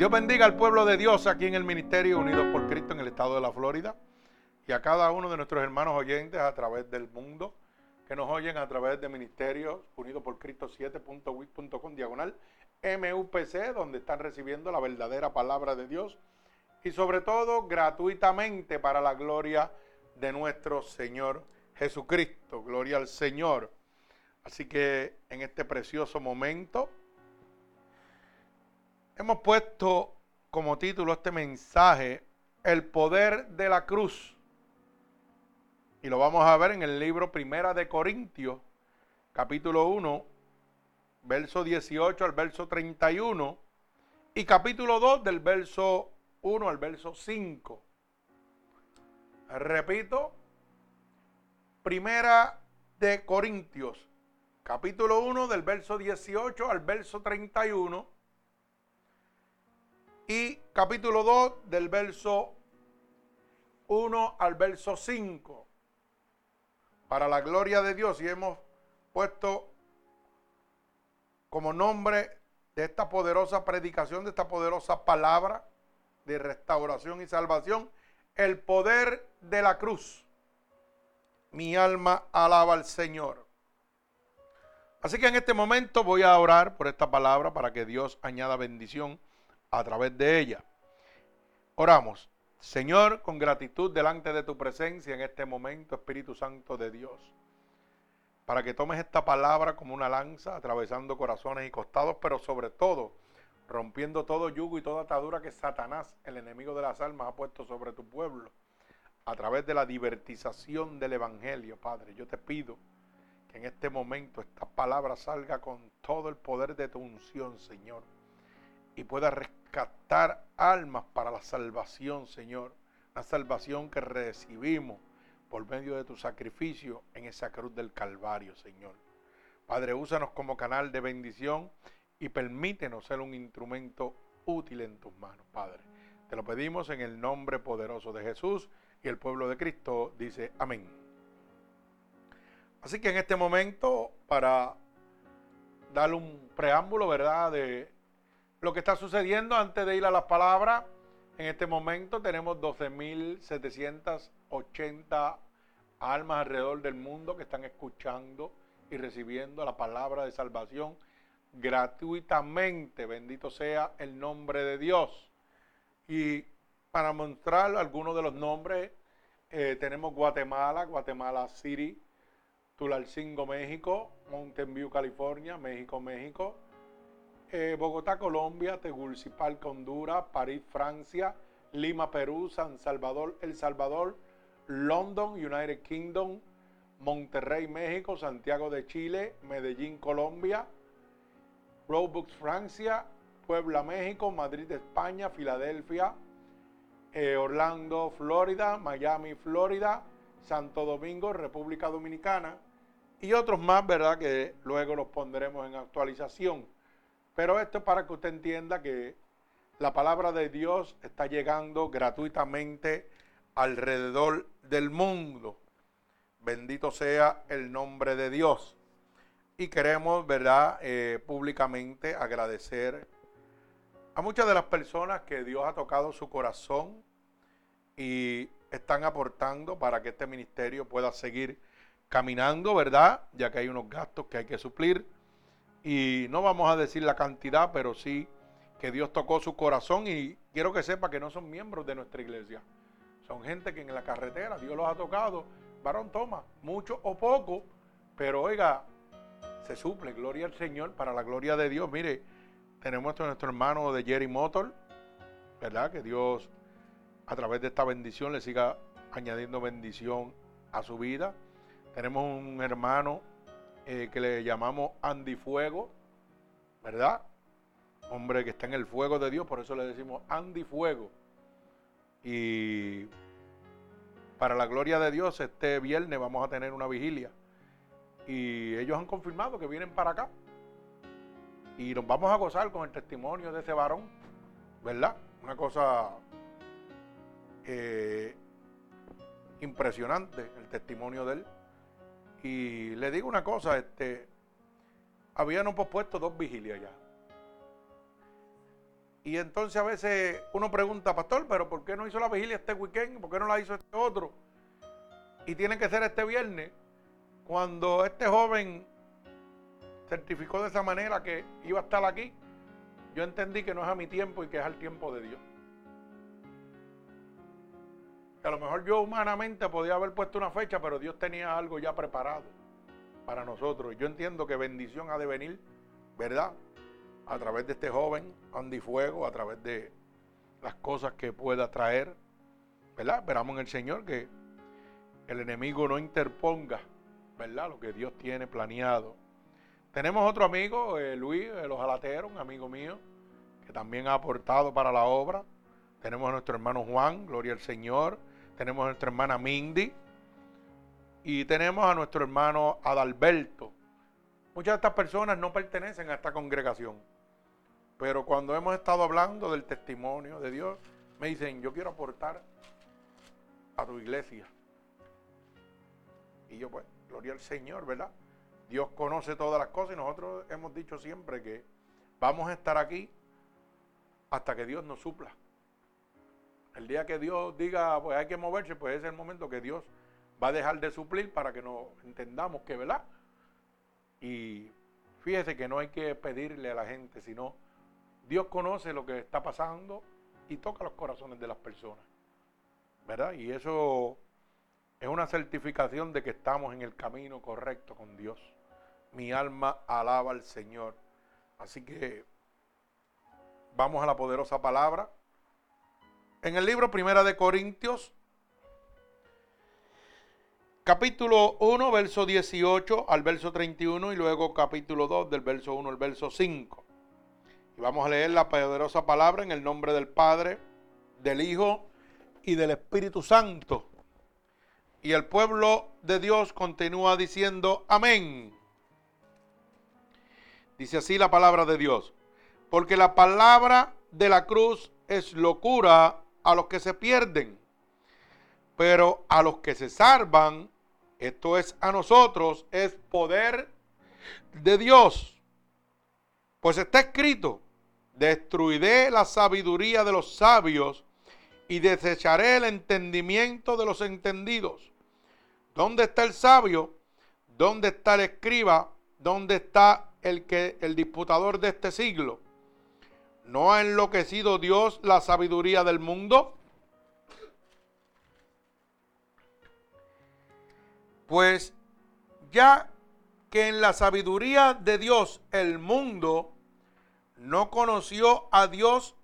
Dios bendiga al pueblo de Dios aquí en el Ministerio Unidos por Cristo en el estado de la Florida y a cada uno de nuestros hermanos oyentes a través del mundo que nos oyen a través de Ministerios Unidos por Cristo 7.wit.com diagonal MUPC donde están recibiendo la verdadera palabra de Dios y sobre todo gratuitamente para la gloria de nuestro Señor Jesucristo. Gloria al Señor. Así que en este precioso momento hemos puesto como título este mensaje, El poder de la cruz. Y lo vamos a ver en el libro Primera de Corintios, capítulo 1, verso 18 al verso 31, y capítulo 2 del verso 1 al verso 5. Repito, Primera de Corintios, capítulo 1 del verso 18 al verso 31 y capítulo 2 del verso 1 al verso 5. Para la gloria de Dios y hemos puesto como nombre de esta poderosa predicación, de esta poderosa palabra de restauración y salvación, el poder de la cruz. Mi alma alaba al Señor. Así que en este momento voy a orar por esta palabra para que Dios añada bendición a través de ella. Oramos. Señor, con gratitud delante de tu presencia en este momento, Espíritu Santo de Dios, para que tomes esta palabra como una lanza, atravesando corazones y costados, pero sobre todo rompiendo todo yugo y toda atadura que Satanás, el enemigo de las almas, ha puesto sobre tu pueblo, a través de la divertización del Evangelio, Padre. Yo te pido que en este momento esta palabra salga con todo el poder de tu unción, Señor, y pueda rescatar almas para la salvación, Señor. La salvación que recibimos por medio de tu sacrificio en esa cruz del Calvario, Señor. Padre, úsanos como canal de bendición y permítenos ser un instrumento útil en tus manos, Padre. Te lo pedimos en el nombre poderoso de Jesús y el pueblo de Cristo dice amén. Así que en este momento, para dar un preámbulo, ¿verdad?, de lo que está sucediendo antes de ir a las palabras. En este momento tenemos 12.780 almas alrededor del mundo que están escuchando y recibiendo la palabra de salvación gratuitamente. Bendito sea el nombre de Dios. Y para mostrar algunos de los nombres, eh, tenemos Guatemala, Guatemala City, Tulalcingo, México, Mountain View, California, México, México. Eh, Bogotá, Colombia, Tegucigalpa, Honduras, París, Francia, Lima, Perú, San Salvador, El Salvador, London, United Kingdom, Monterrey, México, Santiago de Chile, Medellín, Colombia, Roebuck, Francia, Puebla, México, Madrid, España, Filadelfia, eh, Orlando, Florida, Miami, Florida, Santo Domingo, República Dominicana y otros más, ¿verdad? Que luego los pondremos en actualización. Pero esto es para que usted entienda que la palabra de Dios está llegando gratuitamente alrededor del mundo. Bendito sea el nombre de Dios. Y queremos, ¿verdad?, eh, públicamente agradecer a muchas de las personas que Dios ha tocado su corazón y están aportando para que este ministerio pueda seguir caminando, ¿verdad? Ya que hay unos gastos que hay que suplir y no vamos a decir la cantidad, pero sí que Dios tocó su corazón y quiero que sepa que no son miembros de nuestra iglesia. Son gente que en la carretera Dios los ha tocado. Varón toma, mucho o poco, pero oiga, se suple, gloria al Señor, para la gloria de Dios. Mire, tenemos a nuestro hermano de Jerry Motor, ¿verdad? Que Dios a través de esta bendición le siga añadiendo bendición a su vida. Tenemos un hermano eh, que le llamamos Andy Fuego, ¿verdad? Hombre que está en el fuego de Dios, por eso le decimos Andy Fuego. Y para la gloria de Dios, este viernes vamos a tener una vigilia. Y ellos han confirmado que vienen para acá. Y nos vamos a gozar con el testimonio de ese varón, ¿verdad? Una cosa eh, impresionante, el testimonio de él. Y le digo una cosa, este, habían pospuesto dos vigilias ya. Y entonces a veces uno pregunta, pastor, pero ¿por qué no hizo la vigilia este weekend? ¿Por qué no la hizo este otro? Y tiene que ser este viernes, cuando este joven certificó de esa manera que iba a estar aquí, yo entendí que no es a mi tiempo y que es al tiempo de Dios. A lo mejor yo humanamente podía haber puesto una fecha, pero Dios tenía algo ya preparado para nosotros. Yo entiendo que bendición ha de venir, ¿verdad? A través de este joven, Andy Fuego, a través de las cosas que pueda traer, ¿verdad? Esperamos en el Señor que el enemigo no interponga, ¿verdad? Lo que Dios tiene planeado. Tenemos otro amigo, eh, Luis de los Alateros, un amigo mío, que también ha aportado para la obra. Tenemos a nuestro hermano Juan, gloria al Señor. Tenemos a nuestra hermana Mindy. Y tenemos a nuestro hermano Adalberto. Muchas de estas personas no pertenecen a esta congregación. Pero cuando hemos estado hablando del testimonio de Dios, me dicen, yo quiero aportar a tu iglesia. Y yo pues, gloria al Señor, ¿verdad? Dios conoce todas las cosas y nosotros hemos dicho siempre que vamos a estar aquí hasta que Dios nos supla. El día que Dios diga, pues hay que moverse, pues es el momento que Dios va a dejar de suplir para que nos entendamos que, ¿verdad? Y fíjese que no hay que pedirle a la gente, sino Dios conoce lo que está pasando y toca los corazones de las personas. ¿Verdad? Y eso es una certificación de que estamos en el camino correcto con Dios. Mi alma alaba al Señor. Así que vamos a la poderosa palabra. En el libro Primera de Corintios, capítulo 1, verso 18 al verso 31 y luego capítulo 2 del verso 1 al verso 5. Y vamos a leer la poderosa palabra en el nombre del Padre, del Hijo y del Espíritu Santo. Y el pueblo de Dios continúa diciendo amén. Dice así la palabra de Dios. Porque la palabra de la cruz es locura a los que se pierden. Pero a los que se salvan, esto es a nosotros, es poder de Dios. Pues está escrito, destruiré la sabiduría de los sabios y desecharé el entendimiento de los entendidos. ¿Dónde está el sabio? ¿Dónde está el escriba? ¿Dónde está el que el disputador de este siglo? ¿No ha enloquecido Dios la sabiduría del mundo? Pues ya que en la sabiduría de Dios el mundo no conoció a Dios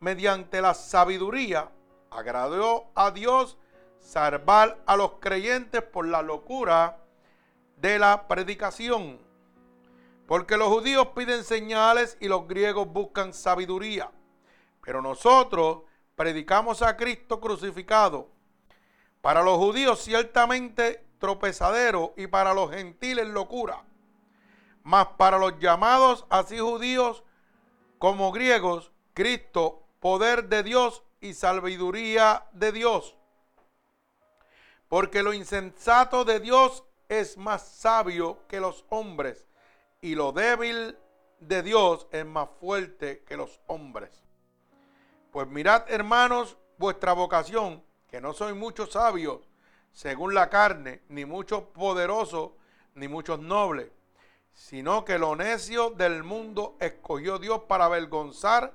mediante la sabiduría, agradó a Dios salvar a los creyentes por la locura de la predicación. Porque los judíos piden señales y los griegos buscan sabiduría. Pero nosotros predicamos a Cristo crucificado. Para los judíos ciertamente tropezadero y para los gentiles locura. Mas para los llamados así judíos como griegos, Cristo, poder de Dios y sabiduría de Dios. Porque lo insensato de Dios es más sabio que los hombres y lo débil de Dios es más fuerte que los hombres. Pues mirad, hermanos, vuestra vocación, que no soy muchos sabios según la carne, ni muchos poderosos, ni muchos nobles, sino que lo necio del mundo escogió Dios para avergonzar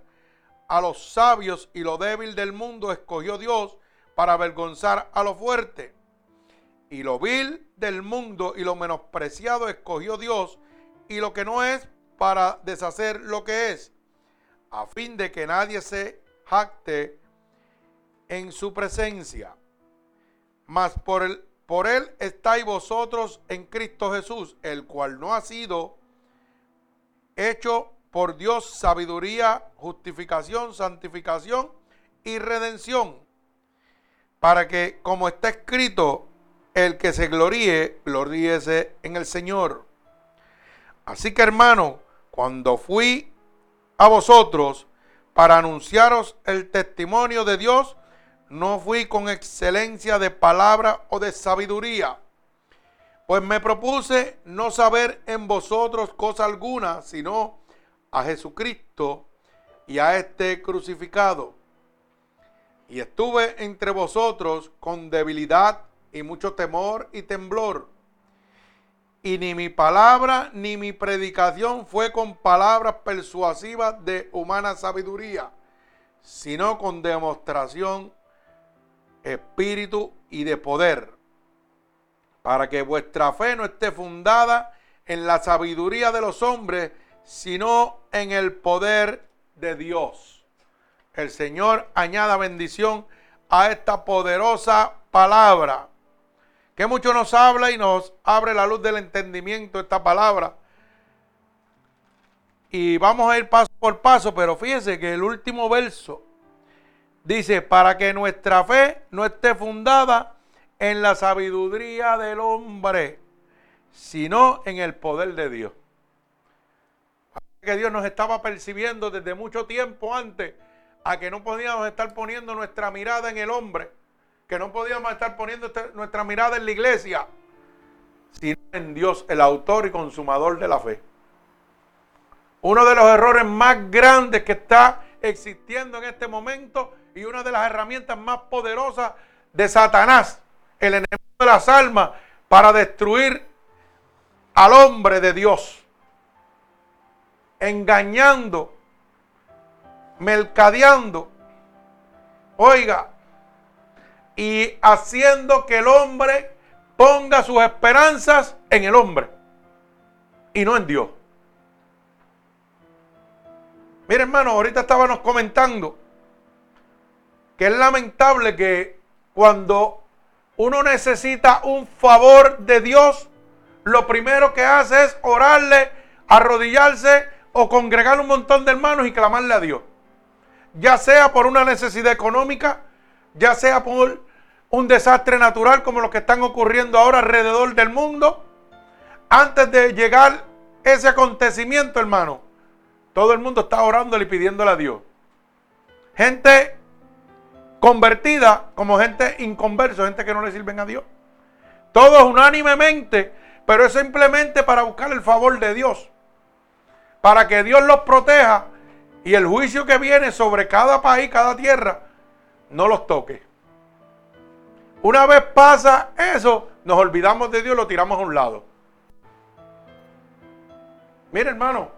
a los sabios y lo débil del mundo escogió Dios para avergonzar a lo fuerte. Y lo vil del mundo y lo menospreciado escogió Dios y lo que no es para deshacer lo que es, a fin de que nadie se jacte en su presencia. Mas por, el, por él estáis vosotros en Cristo Jesús, el cual no ha sido hecho por Dios sabiduría, justificación, santificación y redención, para que, como está escrito, el que se gloríe, gloríese en el Señor. Así que hermano, cuando fui a vosotros para anunciaros el testimonio de Dios, no fui con excelencia de palabra o de sabiduría, pues me propuse no saber en vosotros cosa alguna, sino a Jesucristo y a este crucificado. Y estuve entre vosotros con debilidad y mucho temor y temblor. Y ni mi palabra ni mi predicación fue con palabras persuasivas de humana sabiduría, sino con demostración, espíritu y de poder, para que vuestra fe no esté fundada en la sabiduría de los hombres, sino en el poder de Dios. El Señor añada bendición a esta poderosa palabra, que mucho nos habla y nos abre la luz del entendimiento esta palabra. Y vamos a ir paso por paso, pero fíjese que el último verso dice, para que nuestra fe no esté fundada en la sabiduría del hombre, sino en el poder de Dios. Que Dios nos estaba percibiendo desde mucho tiempo antes a que no podíamos estar poniendo nuestra mirada en el hombre, que no podíamos estar poniendo este, nuestra mirada en la iglesia, sino en Dios, el autor y consumador de la fe. Uno de los errores más grandes que está existiendo en este momento y una de las herramientas más poderosas de Satanás, el enemigo de las almas, para destruir al hombre de Dios, engañando, mercadeando, oiga, y haciendo que el hombre ponga sus esperanzas en el hombre y no en Dios. Mire hermano, ahorita estábamos comentando que es lamentable que cuando uno necesita un favor de Dios, lo primero que hace es orarle, arrodillarse o congregar un montón de hermanos y clamarle a Dios. Ya sea por una necesidad económica, ya sea por un desastre natural como lo que están ocurriendo ahora alrededor del mundo. Antes de llegar ese acontecimiento, hermano, todo el mundo está orando y pidiéndole a Dios. Gente convertida como gente inconversa, gente que no le sirven a Dios. Todos unánimemente pero es simplemente para buscar el favor de Dios. Para que Dios los proteja y el juicio que viene sobre cada país, cada tierra, no los toque. Una vez pasa eso, nos olvidamos de Dios y lo tiramos a un lado. Mire hermano,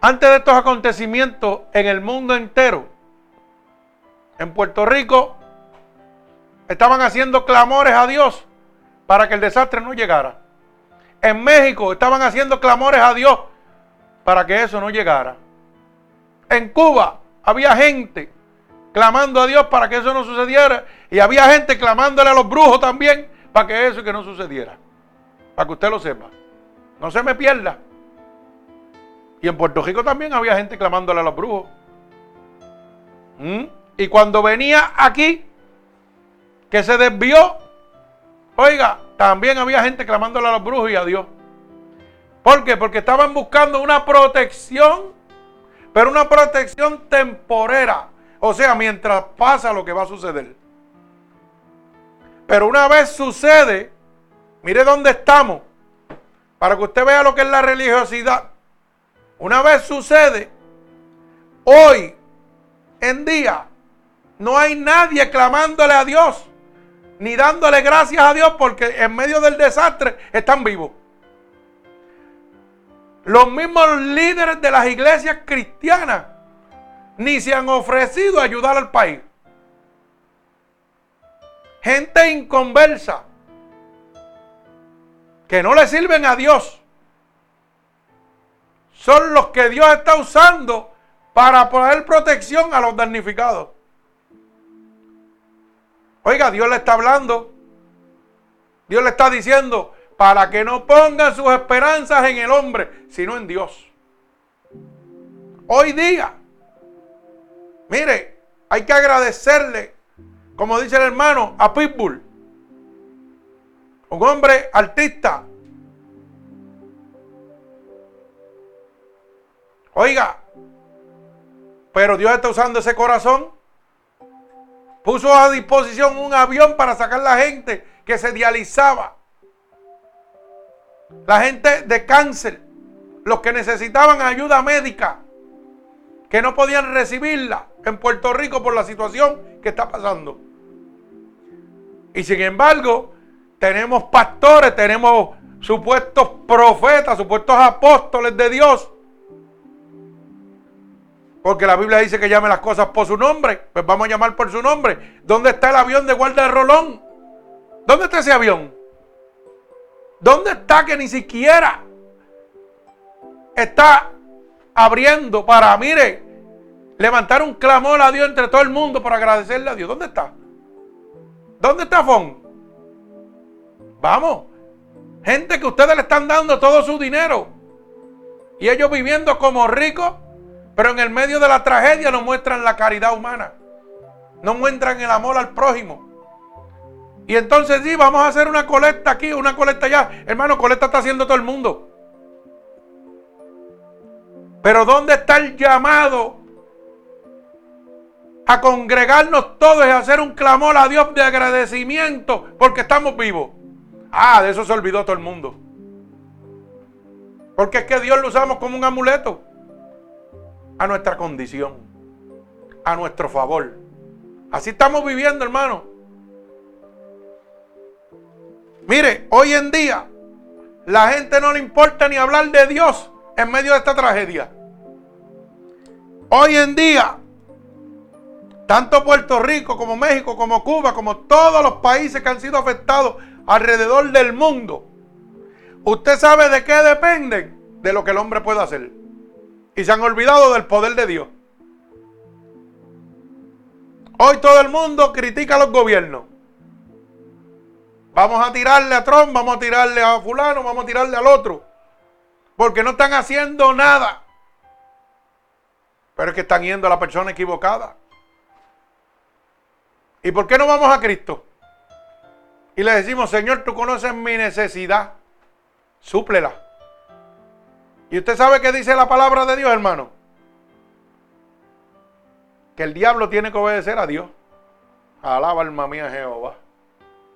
antes de estos acontecimientos en el mundo entero, en Puerto Rico, estaban haciendo clamores a Dios para que el desastre no llegara. En México estaban haciendo clamores a Dios para que eso no llegara. En Cuba había gente clamando a Dios para que eso no sucediera. Y había gente clamándole a los brujos también para que eso que no sucediera. Para que usted lo sepa. No se me pierda. Y en Puerto Rico también había gente clamándole a los brujos. ¿Mm? Y cuando venía aquí, que se desvió, Oiga, también había gente clamándole a los brujos y a Dios. ¿Por qué? Porque estaban buscando una protección, pero una protección temporera. O sea, mientras pasa lo que va a suceder. Pero una vez sucede, mire dónde estamos, para que usted vea lo que es la religiosidad. Una vez sucede, hoy en día, no hay nadie clamándole a Dios ni dándole gracias a Dios porque en medio del desastre están vivos. Los mismos líderes de las iglesias cristianas ni se han ofrecido a ayudar al país. Gente inconversa que no le sirven a Dios. Son los que Dios está usando para poner protección a los damnificados. Oiga, Dios le está hablando. Dios le está diciendo, para que no pongan sus esperanzas en el hombre, sino en Dios. Hoy día, mire, hay que agradecerle, como dice el hermano, a Pitbull. Un hombre artista. Oiga, pero Dios está usando ese corazón Puso a disposición un avión para sacar la gente que se dializaba. La gente de cáncer, los que necesitaban ayuda médica. que no podían recibirla en Puerto Rico por la situación que está pasando. Y sin embargo, tenemos pastores, tenemos supuestos profetas, supuestos apóstoles de Dios. Porque la Biblia dice que llame las cosas por su nombre. Pues vamos a llamar por su nombre. ¿Dónde está el avión de guarda de Rolón? ¿Dónde está ese avión? ¿Dónde está que ni siquiera está abriendo para, mire, levantar un clamor a Dios entre todo el mundo para agradecerle a Dios? ¿Dónde está? ¿Dónde está Fon? Vamos. Gente que ustedes le están dando todo su dinero. Y ellos viviendo como ricos, pero en el medio de la tragedia no muestran la caridad humana. No muestran el amor al prójimo. Y entonces sí, vamos a hacer una colecta aquí, una colecta allá. Hermano, colecta está haciendo todo el mundo. Pero ¿dónde está el llamado a congregarnos todos y hacer un clamor a Dios de agradecimiento porque estamos vivos. Ah, de eso se olvidó todo el mundo. Porque es que Dios lo usamos como un amuleto a nuestra condición, a nuestro favor. Así estamos viviendo, hermano. Mire, hoy en día la gente no le importa ni hablar de Dios en medio de esta tragedia. Hoy en día tanto Puerto Rico como México, como Cuba, como todos los países que han sido afectados alrededor del mundo. ¿Usted sabe de qué dependen? De lo que el hombre puede hacer. Y se han olvidado del poder de Dios. Hoy todo el mundo critica a los gobiernos. Vamos a tirarle a Trump, vamos a tirarle a fulano, vamos a tirarle al otro. Porque no están haciendo nada. Pero es que están yendo a la persona equivocada. ¿Y por qué no vamos a Cristo? Y le decimos, Señor, tú conoces mi necesidad, súplela. ¿Y usted sabe qué dice la palabra de Dios, hermano? Que el diablo tiene que obedecer a Dios. Alaba alma mía Jehová.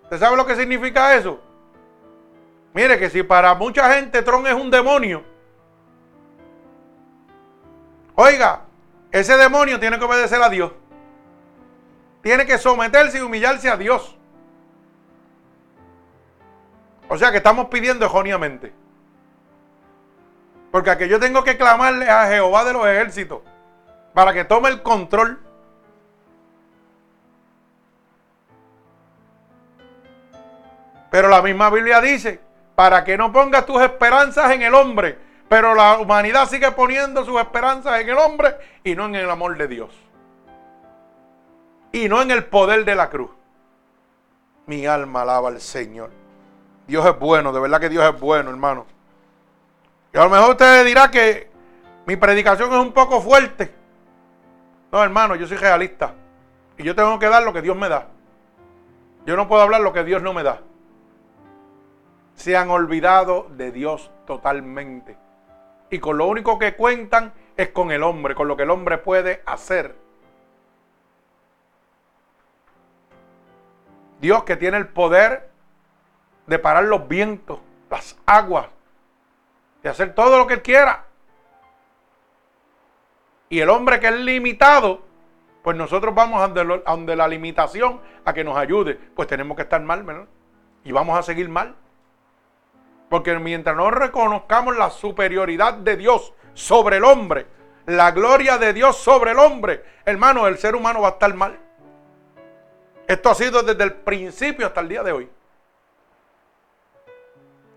¿Usted sabe lo que significa eso? Mire que si para mucha gente Tron es un demonio, oiga, ese demonio tiene que obedecer a Dios tiene que someterse y humillarse a Dios. O sea que estamos pidiendo erróneamente. Porque aquí yo tengo que clamarle a Jehová de los ejércitos para que tome el control. Pero la misma Biblia dice, para que no pongas tus esperanzas en el hombre, pero la humanidad sigue poniendo sus esperanzas en el hombre y no en el amor de Dios y no en el poder de la cruz. Mi alma alaba al Señor. Dios es bueno, de verdad que Dios es bueno, hermano. Y a lo mejor usted dirá que mi predicación es un poco fuerte. No, hermano, yo soy realista. Y yo tengo que dar lo que Dios me da. Yo no puedo hablar lo que Dios no me da. Se han olvidado de Dios totalmente. Y con lo único que cuentan es con el hombre, con lo que el hombre puede hacer. Dios que tiene el poder de parar los vientos, las aguas, de hacer todo lo que Él quiera. Y el hombre que es limitado, pues nosotros vamos a donde, la limitación a que nos ayude. Pues tenemos que estar mal, ¿verdad? Y vamos a seguir mal. Porque mientras no reconozcamos la superioridad de Dios sobre el hombre, la gloria de Dios sobre el hombre, hermano, el ser humano va a estar mal. Esto ha sido desde el principio hasta el día de hoy.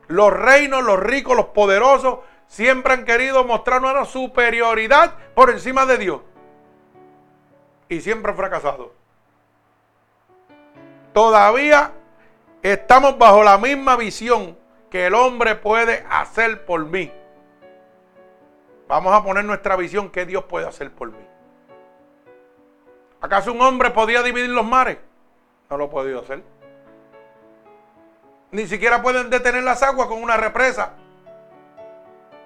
Los reinos, los ricos, los poderosos siempre han querido mostrar una superioridad por encima de Dios. Y siempre han fracasado. Todavía estamos bajo la misma visión que el hombre puede hacer por mí. Vamos a poner nuestra visión que Dios puede hacer por mí. ¿Acaso un hombre podía dividir los mares? No lo ha podido hacer. Ni siquiera pueden detener las aguas con una represa.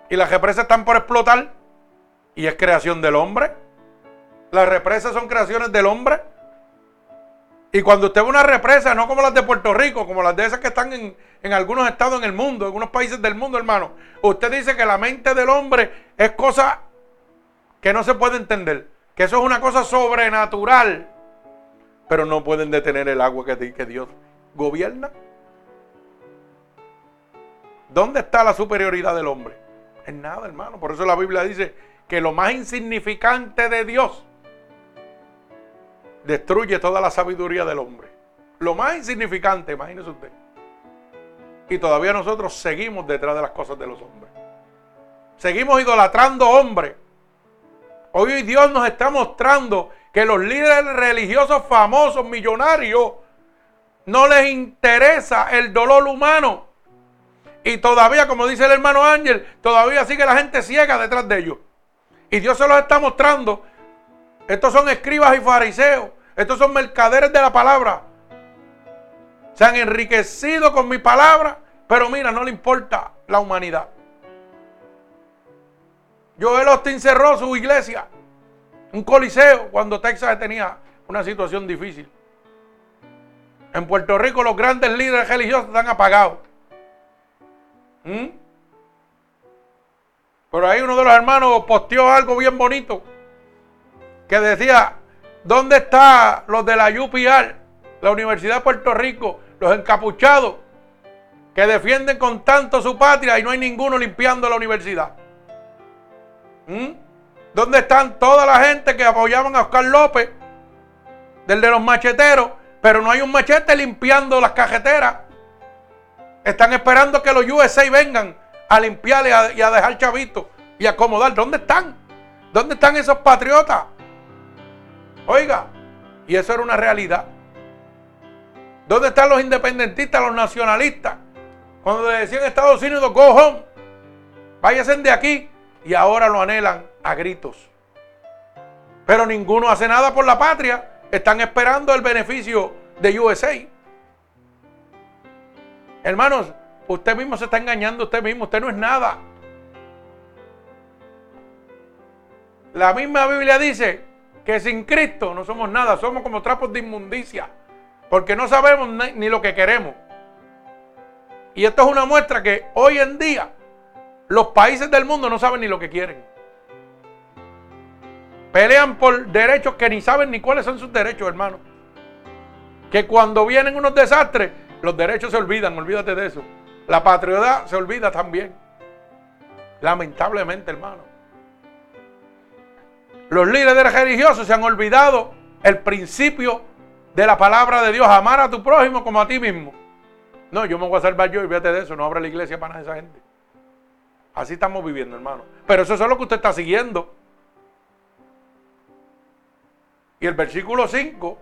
Y las represas están por explotar. Y es creación del hombre. Las represas son creaciones del hombre. Y cuando usted ve una represa, no como las de Puerto Rico, como las de esas que están en, en, algunos estados en el mundo, en algunos países del mundo, hermano, usted dice que la mente del hombre es cosa que no se puede entender, que eso es una cosa sobrenatural, pero no pueden detener el agua que, Dios gobierna. ¿Dónde está la superioridad del hombre? En nada, hermano. Por eso la Biblia dice que lo más insignificante de Dios destruye toda la sabiduría del hombre. Lo más insignificante, imagínese usted. Y todavía nosotros seguimos detrás de las cosas de los hombres. Seguimos idolatrando hombres. Hoy Dios nos está mostrando que los líderes religiosos famosos, millonarios, no les interesa el dolor humano. Y todavía, como dice el hermano Ángel, todavía sigue la gente ciega detrás de ellos. Y Dios se los está mostrando. Estos son escribas y fariseos. Estos son mercaderes de la palabra. Se han enriquecido con mi palabra, pero mira, no le importa la humanidad. Joel Austin cerró su iglesia, un coliseo, cuando Texas tenía una situación difícil. En Puerto Rico los grandes líderes religiosos están apagados. ¿Mm? Pero ahí uno de los hermanos posteó algo bien bonito que decía, ¿dónde están los de la UPR, la Universidad de Puerto Rico, los encapuchados que defienden con tanto su patria y no hay ninguno limpiando la universidad? ¿Mm? ¿Dónde están toda la gente que apoyaban a Oscar López, del de los macheteros, pero no hay un machete limpiando las cajeteras? Están esperando que los USA vengan a limpiar y a, a dejar chavitos y acomodar. ¿Dónde están? ¿Dónde están esos patriotas? Oiga, y eso era una realidad. ¿Dónde están los independentistas, los nacionalistas? Cuando le decían Estados Unidos, go home, váyanse de aquí. Y ahora lo anhelan a gritos. Pero ninguno hace nada por la patria. Están esperando el beneficio de USA. Hermanos, usted mismo se está engañando usted mismo. Usted no es nada. La misma Biblia dice que sin Cristo no somos nada, somos como trapos de inmundicia, porque no sabemos ni lo que queremos. Y esto es una muestra que hoy en día los países del mundo no saben ni lo que quieren. Pelean por derechos que ni saben ni cuáles son sus derechos, hermano. Que cuando vienen unos desastres, los derechos se olvidan, olvídate de eso. La patriota se olvida también. Lamentablemente, hermano. Los líderes religiosos se han olvidado el principio de la palabra de Dios, amar a tu prójimo como a ti mismo. No, yo me voy a salvar yo y fíjate de eso, no abra la iglesia para esa gente. Así estamos viviendo, hermano. Pero eso es lo que usted está siguiendo. Y el versículo 5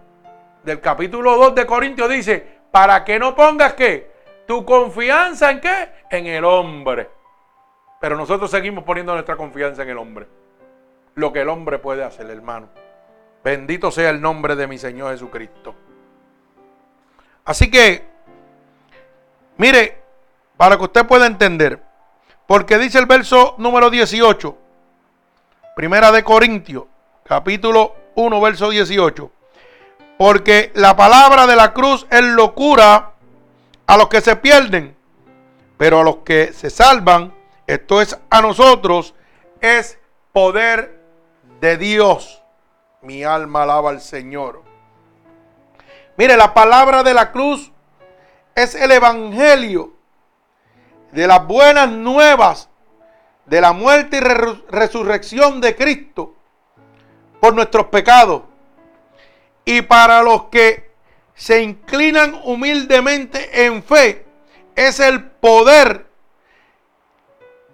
del capítulo 2 de Corintios dice, para que no pongas qué? Tu confianza en qué? En el hombre. Pero nosotros seguimos poniendo nuestra confianza en el hombre lo que el hombre puede hacer, hermano. Bendito sea el nombre de mi Señor Jesucristo. Así que, mire, para que usted pueda entender, porque dice el verso número 18, primera de Corintios, capítulo 1, verso 18, porque la palabra de la cruz es locura a los que se pierden, pero a los que se salvan, esto es a nosotros, es poder de Dios. Mi alma alaba al Señor. Mire, la palabra de la cruz es el evangelio de las buenas nuevas de la muerte y resurrección de Cristo por nuestros pecados. Y para los que se inclinan humildemente en fe, es el poder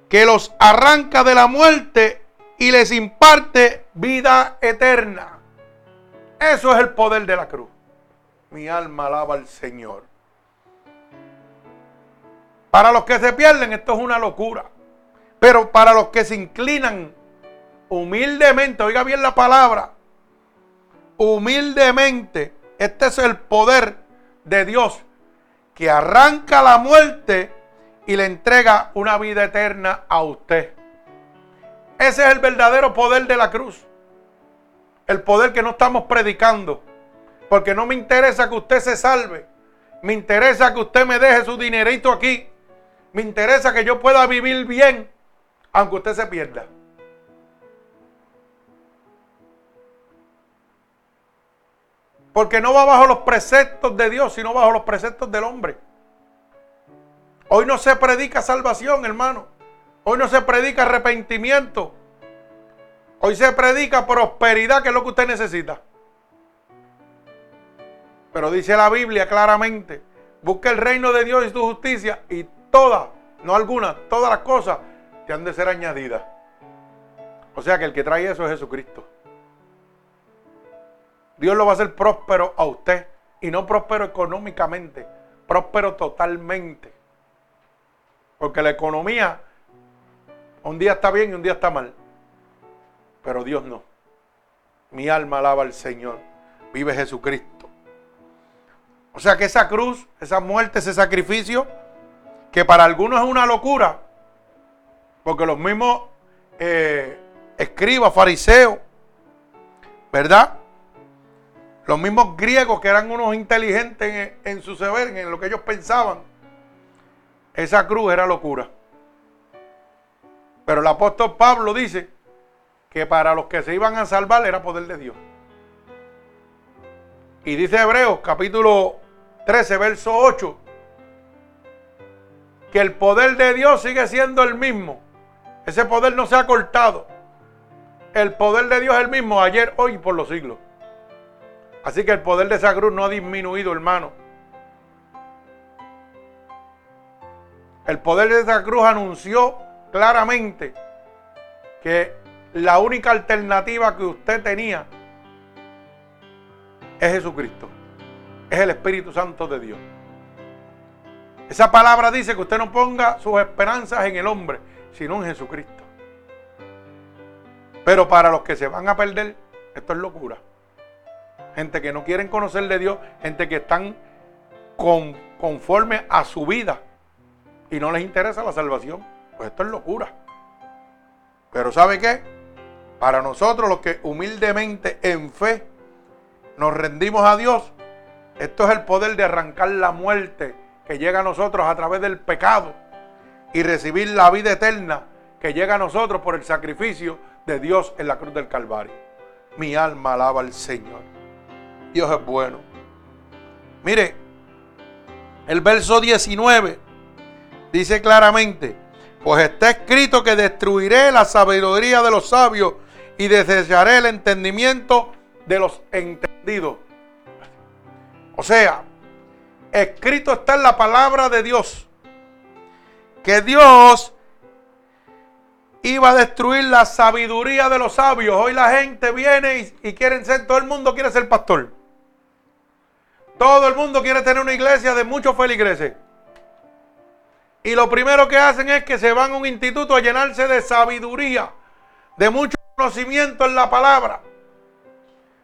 que los arranca de la muerte y les imparte vida eterna. Eso es el poder de la cruz. Mi alma alaba al Señor. Para los que se pierden esto es una locura. Pero para los que se inclinan humildemente, oiga bien la palabra, humildemente, este es el poder de Dios que arranca la muerte y le entrega una vida eterna a usted. Ese es el verdadero poder de la cruz. El poder que no estamos predicando. Porque no me interesa que usted se salve. Me interesa que usted me deje su dinerito aquí. Me interesa que yo pueda vivir bien, aunque usted se pierda. Porque no va bajo los preceptos de Dios, sino bajo los preceptos del hombre. Hoy no se predica salvación, hermano. Hoy no se predica arrepentimiento. Hoy se predica prosperidad, que es lo que usted necesita. Pero dice la Biblia claramente, busca el reino de Dios y su justicia y todas, no algunas, todas las cosas te han de ser añadidas. O sea que el que trae eso es Jesucristo. Dios lo va a hacer próspero a usted y no próspero económicamente, próspero totalmente. Porque la economía un día está bien y un día está mal. Pero Dios no. Mi alma alaba al Señor. Vive Jesucristo. O sea que esa cruz, esa muerte, ese sacrificio, que para algunos es una locura, porque los mismos eh, escribas, fariseos, ¿verdad? Los mismos griegos que eran unos inteligentes en, su saber, en lo que ellos pensaban, esa cruz era locura. Pero el apóstol Pablo dice que para los que se iban a salvar era poder de Dios. Y dice Hebreos capítulo 13, verso 8, que el poder de Dios sigue siendo el mismo. Ese poder no se ha cortado. El poder de Dios es el mismo ayer, hoy y por los siglos. Así que el poder de esa cruz no ha disminuido, hermano. El poder de esa cruz anunció claramente que la única alternativa que usted tenía es Jesucristo es el Espíritu Santo de Dios. Esa palabra dice que usted no ponga sus esperanzas en el hombre, sino en Jesucristo. Pero para los que se van a perder, esto es locura. Gente que no quieren conocer de Dios, gente que están con, conforme a su vida y no les interesa la salvación. Pues esto es locura. Pero ¿sabe qué? Para nosotros los que humildemente en fe nos rendimos a Dios, esto es el poder de arrancar la muerte que llega a nosotros a través del pecado y recibir la vida eterna que llega a nosotros por el sacrificio de Dios en la cruz del Calvario. Mi alma alaba al Señor. Dios es bueno. Mire, el verso 19 dice claramente, pues está escrito que destruiré la sabiduría de los sabios y desecharé el entendimiento de los entendidos. O sea, escrito está en la palabra de Dios que Dios iba a destruir la sabiduría de los sabios. Hoy la gente viene y, quieren ser, todo el mundo quiere ser pastor. Todo el mundo quiere tener una iglesia de muchos feligreses. Y lo primero que hacen es que se van a un instituto a llenarse de sabiduría, de mucho conocimiento en la palabra,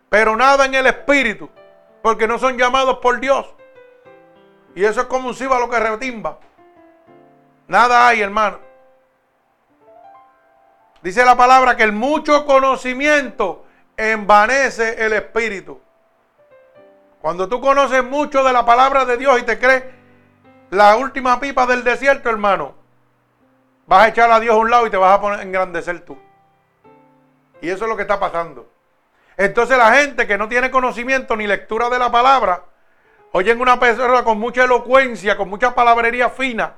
pero nada en el espíritu porque no son llamados por Dios. Y eso es como un lo que retimba. Nada hay, hermano. Dice la palabra que el mucho conocimiento envanece el espíritu. Cuando tú conoces mucho de la palabra de Dios y te crees la última pipa del desierto, hermano, vas a echar a Dios a un lado y te vas a poner engrandecer tú. Y eso es lo que está pasando. Entonces la gente que no tiene conocimiento ni lectura de la palabra, oyen una persona con mucha elocuencia, con mucha palabrería fina,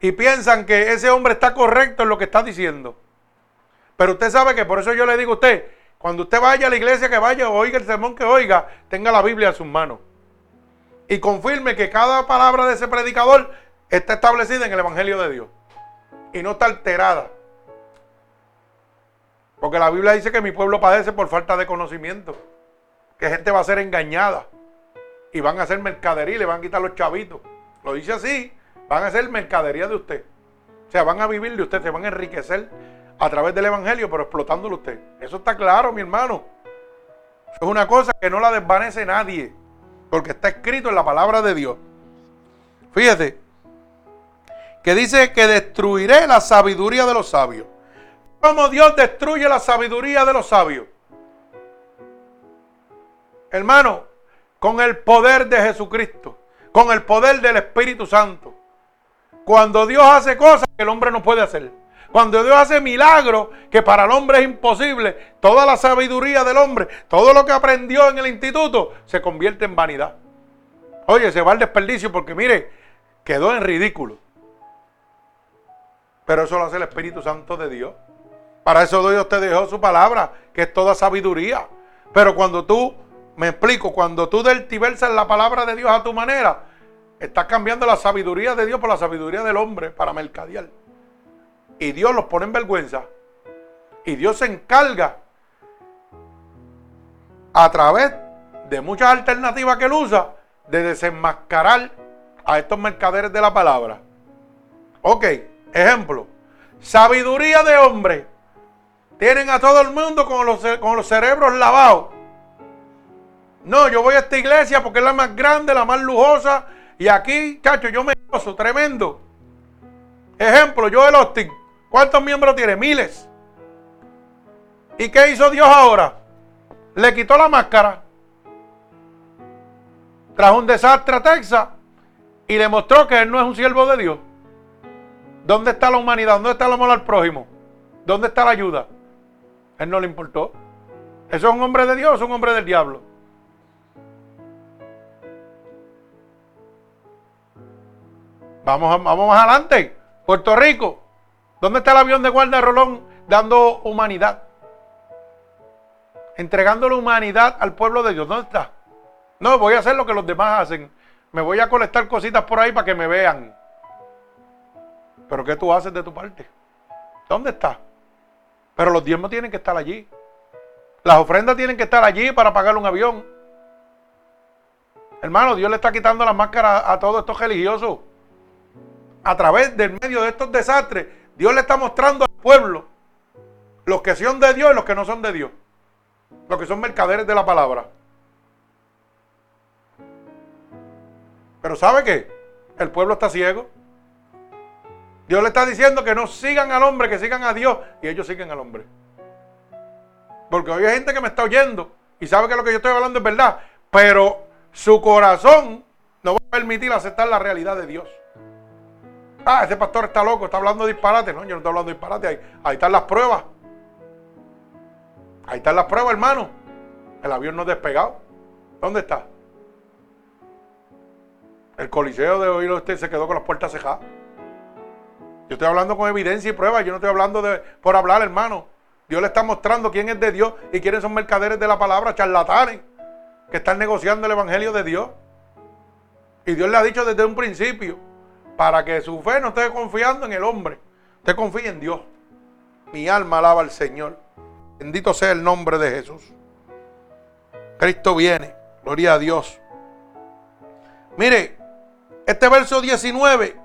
y piensan que ese hombre está correcto en lo que está diciendo. Pero usted sabe que por eso yo le digo a usted, cuando usted vaya a la iglesia que vaya, oiga el sermón que oiga, tenga la Biblia en sus manos. Y confirme que cada palabra de ese predicador está establecida en el Evangelio de Dios. Y no está alterada. Porque la Biblia dice que mi pueblo padece por falta de conocimiento. Que gente va a ser engañada. Y van a hacer mercadería le van a quitar los chavitos. Lo dice así. Van a hacer mercadería de usted. O sea, van a vivir de usted. Se van a enriquecer a través del Evangelio, pero explotándolo usted. Eso está claro, mi hermano. es una cosa que no la desvanece nadie. Porque está escrito en la palabra de Dios. Fíjese. Que dice que destruiré la sabiduría de los sabios cómo Dios destruye la sabiduría de los sabios. Hermano, con el poder de Jesucristo, con el poder del Espíritu Santo. Cuando Dios hace cosas que el hombre no puede hacer. Cuando Dios hace milagros que para el hombre es imposible, toda la sabiduría del hombre, todo lo que aprendió en el instituto, se convierte en vanidad. Oye, se va al desperdicio porque mire, quedó en ridículo. Pero eso lo hace el Espíritu Santo de Dios. Para eso Dios te dejó su palabra, que es toda sabiduría. Pero cuando tú, me explico, cuando tú deltiversas la palabra de Dios a tu manera, estás cambiando la sabiduría de Dios por la sabiduría del hombre para mercadear. Y Dios los pone en vergüenza. Y Dios se encarga a través de muchas alternativas que él usa de desenmascarar a estos mercaderes de la palabra. Ok, ejemplo. Sabiduría de hombre. Tienen a todo el mundo con los, con los cerebros lavados. No, yo voy a esta iglesia porque es la más grande, la más lujosa. Y aquí, cacho, yo me gozo, tremendo. Ejemplo, yo el Austin. ¿Cuántos miembros tiene? Miles. ¿Y qué hizo Dios ahora? Le quitó la máscara. Trajo un desastre a Texas y le mostró que él no es un siervo de Dios. ¿Dónde está la humanidad? ¿Dónde está el amor al prójimo? ¿Dónde está la ayuda? Él no le importó. ¿Eso es un hombre de Dios o es un hombre del diablo? Vamos, vamos más adelante. Puerto Rico. ¿Dónde está el avión de guardia Rolón dando humanidad? Entregando la humanidad al pueblo de Dios. ¿Dónde está? No, voy a hacer lo que los demás hacen. Me voy a colectar cositas por ahí para que me vean. Pero ¿qué tú haces de tu parte? ¿Dónde está? Pero los diezmos tienen que estar allí. Las ofrendas tienen que estar allí para pagar un avión. Hermano, Dios le está quitando la máscara a todos estos religiosos. A través del medio de estos desastres, Dios le está mostrando al pueblo los que son de Dios y los que no son de Dios. Los que son mercaderes de la palabra. Pero ¿sabe qué? El pueblo está ciego. Dios le está diciendo que no sigan al hombre, que sigan a Dios. Y ellos siguen al hombre. Porque hoy hay gente que me está oyendo y sabe que lo que yo estoy hablando es verdad. Pero su corazón no va a permitir aceptar la realidad de Dios. Ah, ese pastor está loco, está hablando disparate. No, yo no estoy hablando disparate. Ahí, ahí están las pruebas. Ahí están las pruebas, hermano. El avión no ha despegado. ¿Dónde está? El coliseo de hoy usted se quedó con las puertas cejadas. Yo estoy hablando con evidencia y pruebas. Yo no estoy hablando de, por hablar, hermano. Dios le está mostrando quién es de Dios y quiénes son mercaderes de la palabra, charlatanes, que están negociando el evangelio de Dios. Y Dios le ha dicho desde un principio, para que su fe no esté confiando en el hombre, usted confíe en Dios. Mi alma alaba al Señor. Bendito sea el nombre de Jesús. Cristo viene. Gloria a Dios. Mire, este verso 19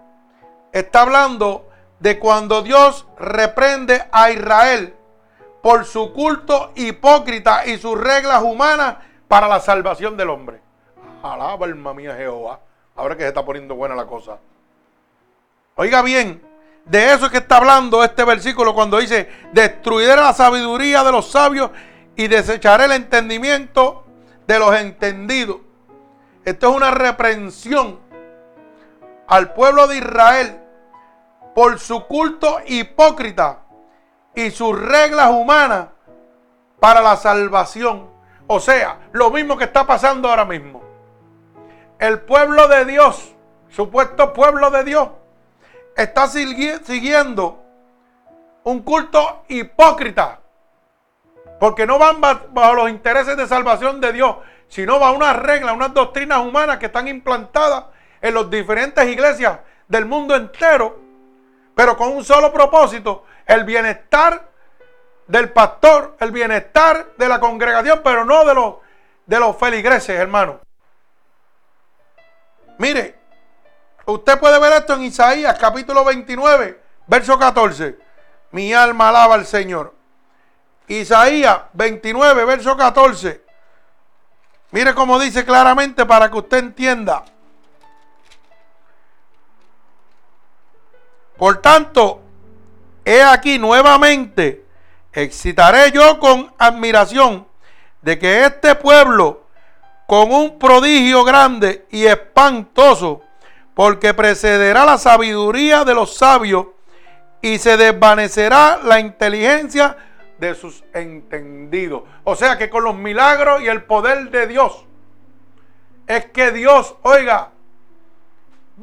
está hablando de cuando Dios reprende a Israel por su culto hipócrita y sus reglas humanas para la salvación del hombre. Alaba alma mía Jehová. Ahora que se está poniendo buena la cosa. Oiga bien, de eso es que está hablando este versículo cuando dice, destruiré la sabiduría de los sabios y desecharé el entendimiento de los entendidos. Esto es una reprensión al pueblo de Israel por su culto hipócrita y sus reglas humanas para la salvación. O sea, lo mismo que está pasando ahora mismo. El pueblo de Dios, supuesto pueblo de Dios, está siguiendo un culto hipócrita. Porque no van bajo los intereses de salvación de Dios, sino bajo unas reglas, unas doctrinas humanas que están implantadas en las diferentes iglesias del mundo entero, pero con un solo propósito, el bienestar del pastor, el bienestar de la congregación, pero no de los, de los feligreses, hermano. Mire, usted puede ver esto en Isaías capítulo 29, verso 14. Mi alma alaba al Señor. Isaías 29, verso 14. Mire cómo dice claramente para que usted entienda. Por tanto, he aquí nuevamente, excitaré yo con admiración de que este pueblo, con un prodigio grande y espantoso, porque precederá la sabiduría de los sabios y se desvanecerá la inteligencia de sus entendidos. O sea que con los milagros y el poder de Dios, es que Dios, oiga,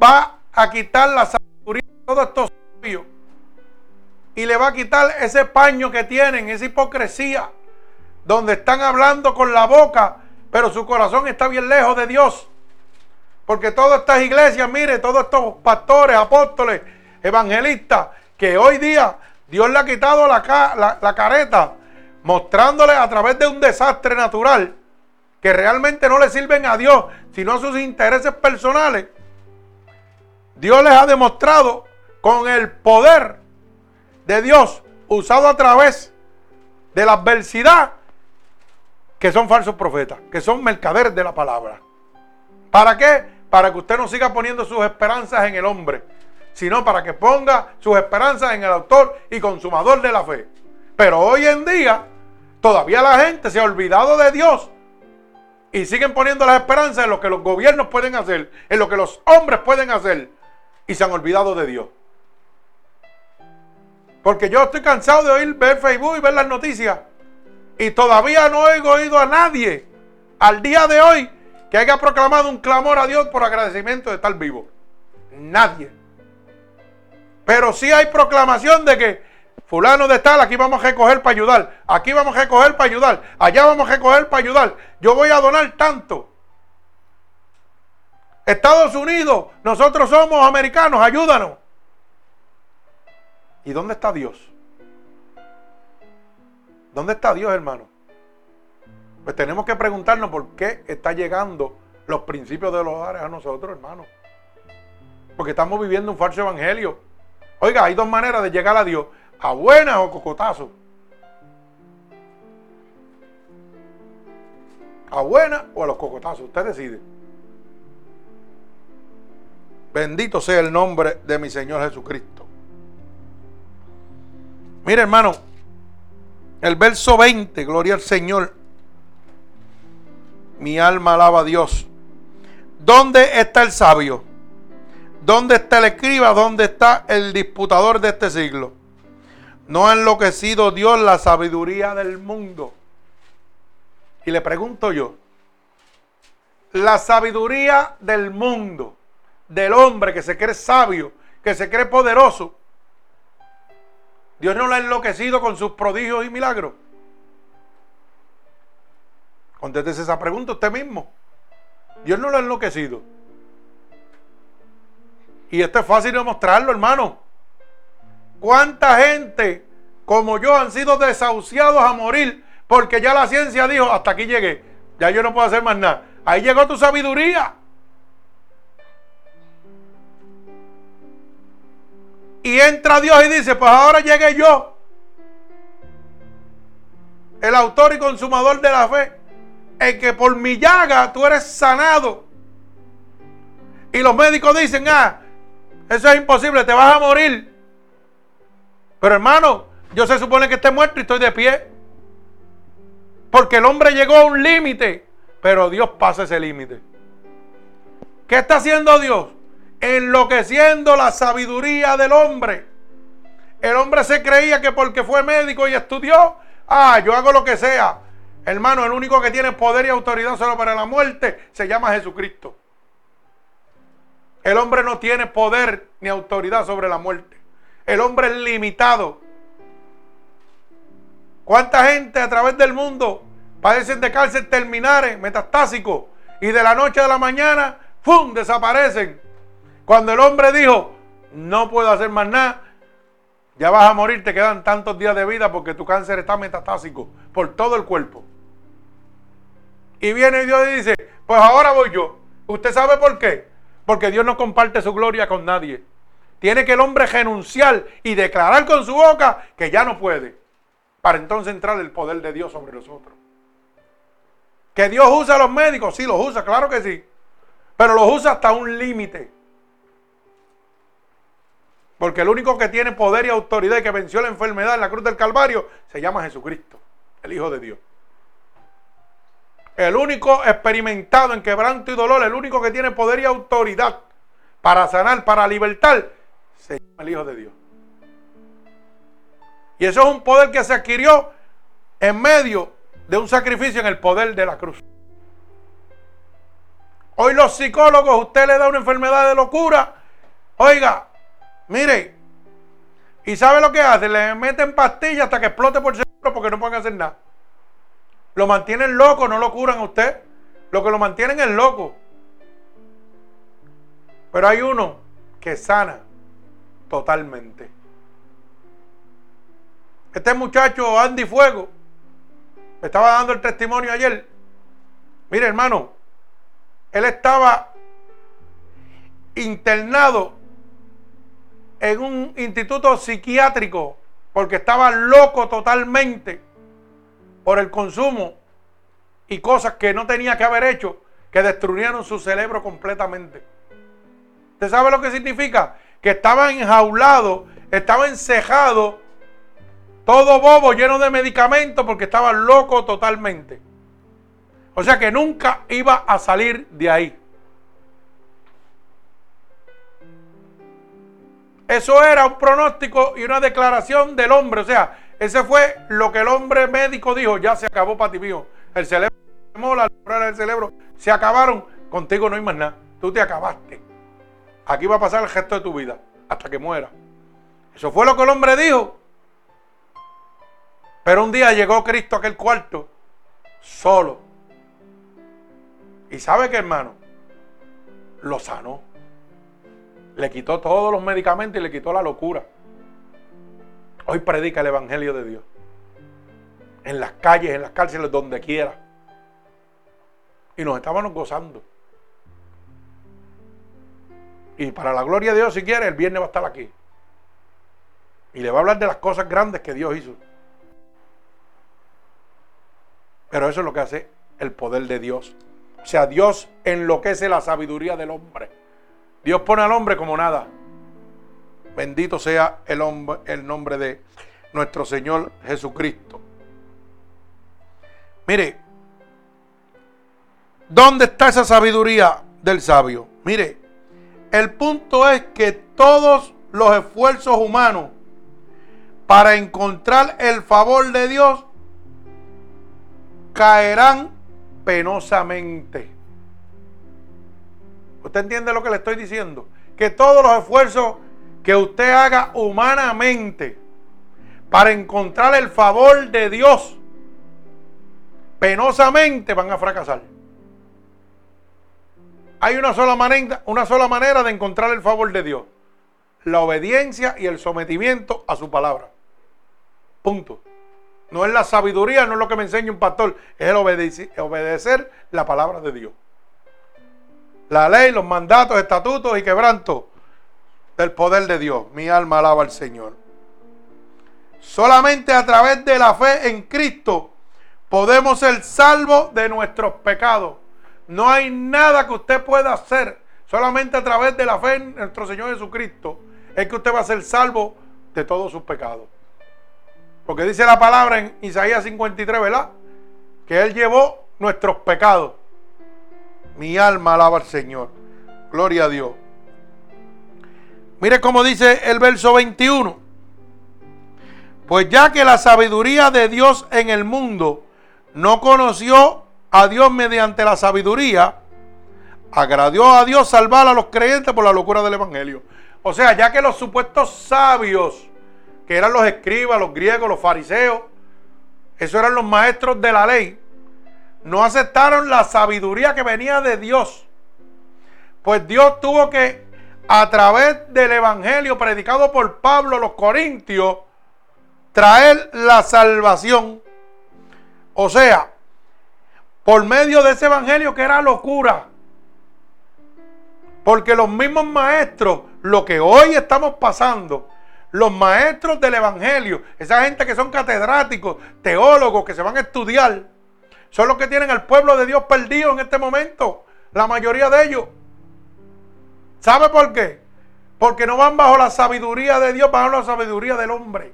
va a quitar la sabiduría de todos estos sabios y le va a quitar ese paño que tienen, esa hipocresía, donde están hablando con la boca, pero su corazón está bien lejos de Dios. Porque todas estas iglesias, mire, todos estos pastores, apóstoles, evangelistas, que hoy día Dios le ha quitado la, la, careta, mostrándole a través de un desastre natural que realmente no le sirven a Dios, sino a sus intereses personales. Dios les ha demostrado con el poder de Dios usado a través de la adversidad que son falsos profetas, que son mercaderes de la palabra. ¿Para qué? Para que usted no siga poniendo sus esperanzas en el hombre, sino para que ponga sus esperanzas en el autor y consumador de la fe. Pero hoy en día, todavía la gente se ha olvidado de Dios y siguen poniendo las esperanzas en lo que los gobiernos pueden hacer, en lo que los hombres pueden hacer, y se han olvidado de Dios. Porque yo estoy cansado de oír, ver Facebook y ver las noticias, y todavía no he oído a nadie al día de hoy que haya proclamado un clamor a Dios por agradecimiento de estar vivo. Nadie. Pero sí hay proclamación de que fulano de tal, aquí vamos a recoger para ayudar, aquí vamos a recoger para ayudar, allá vamos a recoger para ayudar. Yo voy a donar tanto. Estados Unidos, nosotros somos americanos, ayúdanos. ¿Y dónde está Dios? ¿Dónde está Dios, hermano? Pues tenemos que preguntarnos por qué está llegando los principios de los hogares a nosotros, hermano. Porque estamos viviendo un falso evangelio. Oiga, hay dos maneras de llegar a Dios, a buenas o cocotazo. A buenas o a los cocotazos, usted decide. Bendito sea el nombre de mi Señor Jesucristo. Mire, hermano, el verso 20, gloria al Señor. Mi alma alaba a Dios. ¿Dónde está el sabio? ¿Dónde está el escriba? ¿Dónde está el disputador de este siglo? No ha enloquecido Dios la sabiduría del mundo. Y le pregunto yo, la sabiduría del mundo, del hombre que se cree sabio, que se cree poderoso, Dios no la ha enloquecido con sus prodigios y milagros. Contéstese esa pregunta usted mismo. Dios no lo ha enloquecido. Y esto es fácil de mostrarlo, hermano. ¿Cuánta gente como yo han sido desahuciados a morir porque ya la ciencia dijo, hasta aquí llegué, ya yo no puedo hacer más nada? Ahí llegó tu sabiduría. Y entra Dios y dice, pues ahora llegué yo, el autor y consumador de la fe en que por mi llaga tú eres sanado. Y los médicos dicen, ah, eso es imposible, te vas a morir. Pero hermano, yo se supone que esté muerto y estoy de pie. Porque el hombre llegó a un límite, pero Dios pasa ese límite. ¿Qué está haciendo Dios? Enloqueciendo la sabiduría del hombre. El hombre se creía que porque fue médico y estudió, ah, yo hago lo que sea. Hermano, el único que tiene poder y autoridad solo para la muerte se llama Jesucristo. El hombre no tiene poder ni autoridad sobre la muerte. El hombre es limitado. ¿Cuánta gente a través del mundo padecen de cáncer terminares, metastásicos, y de la noche a la mañana, ¡pum!, desaparecen. Cuando el hombre dijo, no puedo hacer más nada, ya vas a morir, te quedan tantos días de vida porque tu cáncer está metastásico por todo el cuerpo. Y viene Dios y dice, pues ahora voy yo. ¿Usted sabe por qué? Porque Dios no comparte su gloria con nadie. Tiene que el hombre renunciar y declarar con su boca que ya no puede. Para entonces entrar el poder de Dios sobre nosotros. Que Dios usa a los médicos, sí los usa, claro que sí. Pero los usa hasta un límite. Porque el único que tiene poder y autoridad y que venció la enfermedad en la cruz del Calvario se llama Jesucristo, el Hijo de Dios. El único experimentado en quebranto y dolor, el único que tiene poder y autoridad para sanar, para libertar, se llama el Hijo de Dios. Y eso es un poder que se adquirió en medio de un sacrificio en el poder de la cruz. Hoy los psicólogos, usted le da una enfermedad de locura. Oiga, mire, ¿y sabe lo que hacen? Le meten pastillas hasta que explote por cerebro porque no pueden hacer nada. Lo mantienen loco, no lo curan a usted. Lo que lo mantienen es loco. Pero hay uno que sana totalmente. Este muchacho Andy Fuego me estaba dando el testimonio ayer. Mire, hermano, él estaba internado en un instituto psiquiátrico porque estaba loco totalmente por el consumo y cosas que no tenía que haber hecho que destruyeron su cerebro completamente. ¿Usted sabe lo que significa? Que estaba enjaulado, estaba encejado, todo bobo, lleno de medicamentos porque estaba loco totalmente. O sea que nunca iba a salir de ahí. Eso era un pronóstico y una declaración del hombre. O sea, ese fue lo que el hombre médico dijo. Ya se acabó para ti mío. El cerebro, la del cerebro, se acabaron. Contigo no hay más nada. Tú te acabaste. Aquí va a pasar el gesto de tu vida hasta que muera. Eso fue lo que el hombre dijo. Pero un día llegó Cristo a aquel cuarto solo y sabe que hermano, lo sanó. Le quitó todos los medicamentos y le quitó la locura. Hoy predica el Evangelio de Dios. En las calles, en las cárceles, donde quiera. Y nos estábamos gozando. Y para la gloria de Dios, si quiere, el viernes va a estar aquí. Y le va a hablar de las cosas grandes que Dios hizo. Pero eso es lo que hace el poder de Dios. O sea, Dios enloquece la sabiduría del hombre. Dios pone al hombre como nada. Bendito sea el, hombre, el nombre de nuestro Señor Jesucristo. Mire, ¿dónde está esa sabiduría del sabio? Mire, el punto es que todos los esfuerzos humanos para encontrar el favor de Dios caerán penosamente. ¿Usted entiende lo que le estoy diciendo? Que todos los esfuerzos que usted haga humanamente para encontrar el favor de Dios, penosamente van a fracasar. Hay una sola manera, una sola manera de encontrar el favor de Dios. La obediencia y el sometimiento a su palabra. Punto. No es la sabiduría, no es lo que me enseña un pastor, es el obedecer, la palabra de Dios. La ley, los mandatos, estatutos y quebrantos del poder de Dios. Mi alma alaba al Señor. Solamente a través de la fe en Cristo podemos ser salvos de nuestros pecados. No hay nada que usted pueda hacer. Solamente a través de la fe en nuestro Señor Jesucristo es que usted va a ser salvo de todos sus pecados. Porque dice la palabra en Isaías 53, ¿verdad? Que Él llevó nuestros pecados. Mi alma alaba al Señor. Gloria a Dios. Mire cómo dice el verso 21. Pues ya que la sabiduría de Dios en el mundo no conoció a Dios mediante la sabiduría, agradó a Dios salvar a los creyentes por la locura del Evangelio. O sea, ya que los supuestos sabios que eran los escribas, los griegos, los fariseos, esos eran los maestros de la ley, no aceptaron la sabiduría que venía de Dios. Pues Dios tuvo que, a través del Evangelio predicado por Pablo a los Corintios, traer la salvación. O sea, por medio de ese Evangelio que era locura. Porque los mismos maestros, lo que hoy estamos pasando, los maestros del Evangelio, esa gente que son catedráticos, teólogos, que se van a estudiar, son los que tienen al pueblo de Dios perdido en este momento. La mayoría de ellos. ¿Sabe por qué? Porque no van bajo la sabiduría de Dios, van bajo la sabiduría del hombre.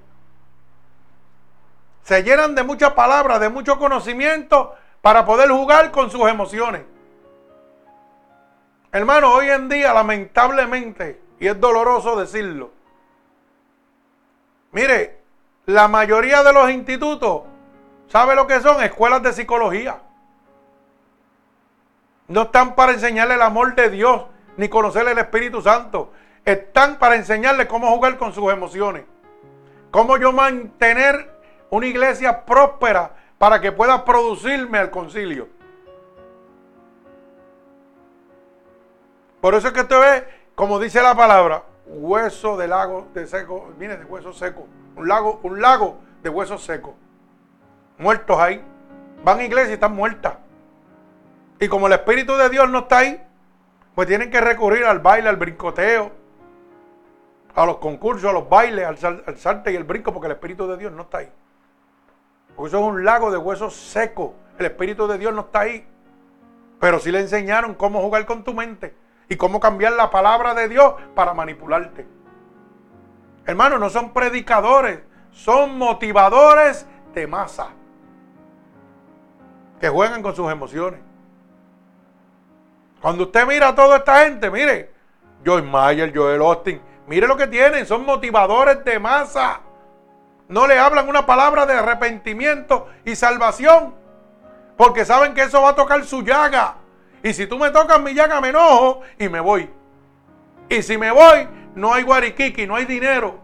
Se llenan de muchas palabras, de mucho conocimiento para poder jugar con sus emociones. Hermano, hoy en día, lamentablemente, y es doloroso decirlo, Mire, la mayoría de los institutos, ¿sabe lo que son? Escuelas de psicología. No están para enseñarle el amor de Dios ni conocerle el Espíritu Santo. Están para enseñarle cómo jugar con sus emociones. Cómo yo mantener una iglesia próspera para que pueda producirme al concilio. Por eso es que usted ve, como dice la palabra, hueso de lago de seco, viene de hueso seco, un lago, un lago de huesos secos, muertos ahí. Van a iglesia y están muertas. Y como el Espíritu de Dios no está ahí, pues tienen que recurrir al baile, al brincoteo, a los concursos, a los bailes, al, al salte y el brinco, porque el Espíritu de Dios no está ahí. Porque eso es un lago de huesos secos. El Espíritu de Dios no está ahí. Pero sí le enseñaron cómo jugar con tu mente y cómo cambiar la palabra de Dios para manipularte. Hermanos, no son predicadores, son motivadores de masa que juegan con sus emociones. Cuando usted mira a toda esta gente, mire, Joy Mayer, Joel Austin, mire lo que tienen, son motivadores de masa. No le hablan una palabra de arrepentimiento y salvación, porque saben que eso va a tocar su llaga. Y si tú me tocas mi llaga, me enojo y me voy. Y si me voy, no hay guariquiqui, no hay dinero.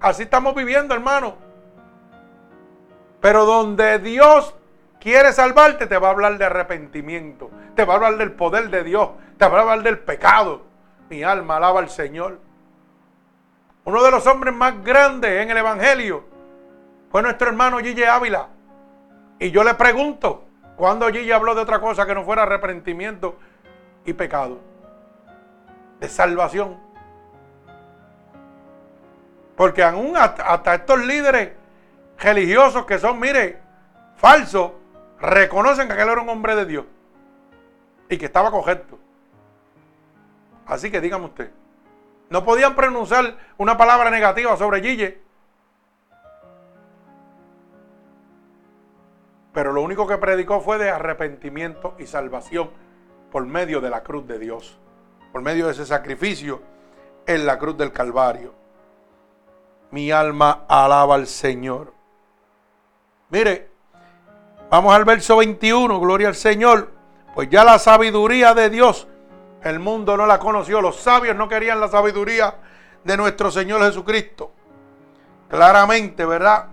Así estamos viviendo, hermano. Pero donde Dios quiere salvarte, te va a hablar de arrepentimiento, te va a hablar del poder de Dios, te va a hablar del pecado. Mi alma alaba al Señor. Uno de los hombres más grandes en el Evangelio fue nuestro hermano Gigi Ávila. Y yo le pregunto, ¿cuándo Gigi habló de otra cosa que no fuera arrepentimiento y pecado? De salvación. Porque aún hasta, estos líderes religiosos que son, mire, falsos, reconocen que aquel era un hombre de Dios y que estaba correcto. Así que dígame usted, no podían pronunciar una palabra negativa sobre Gille. Pero lo único que predicó fue de arrepentimiento y salvación por medio de la cruz de Dios, por medio de ese sacrificio en la cruz del Calvario. Mi alma alaba al Señor. Mire, Vamos al verso 21, gloria al Señor. Pues ya la sabiduría de Dios, el mundo no la conoció. Los sabios no querían la sabiduría de nuestro Señor Jesucristo. Claramente, ¿verdad?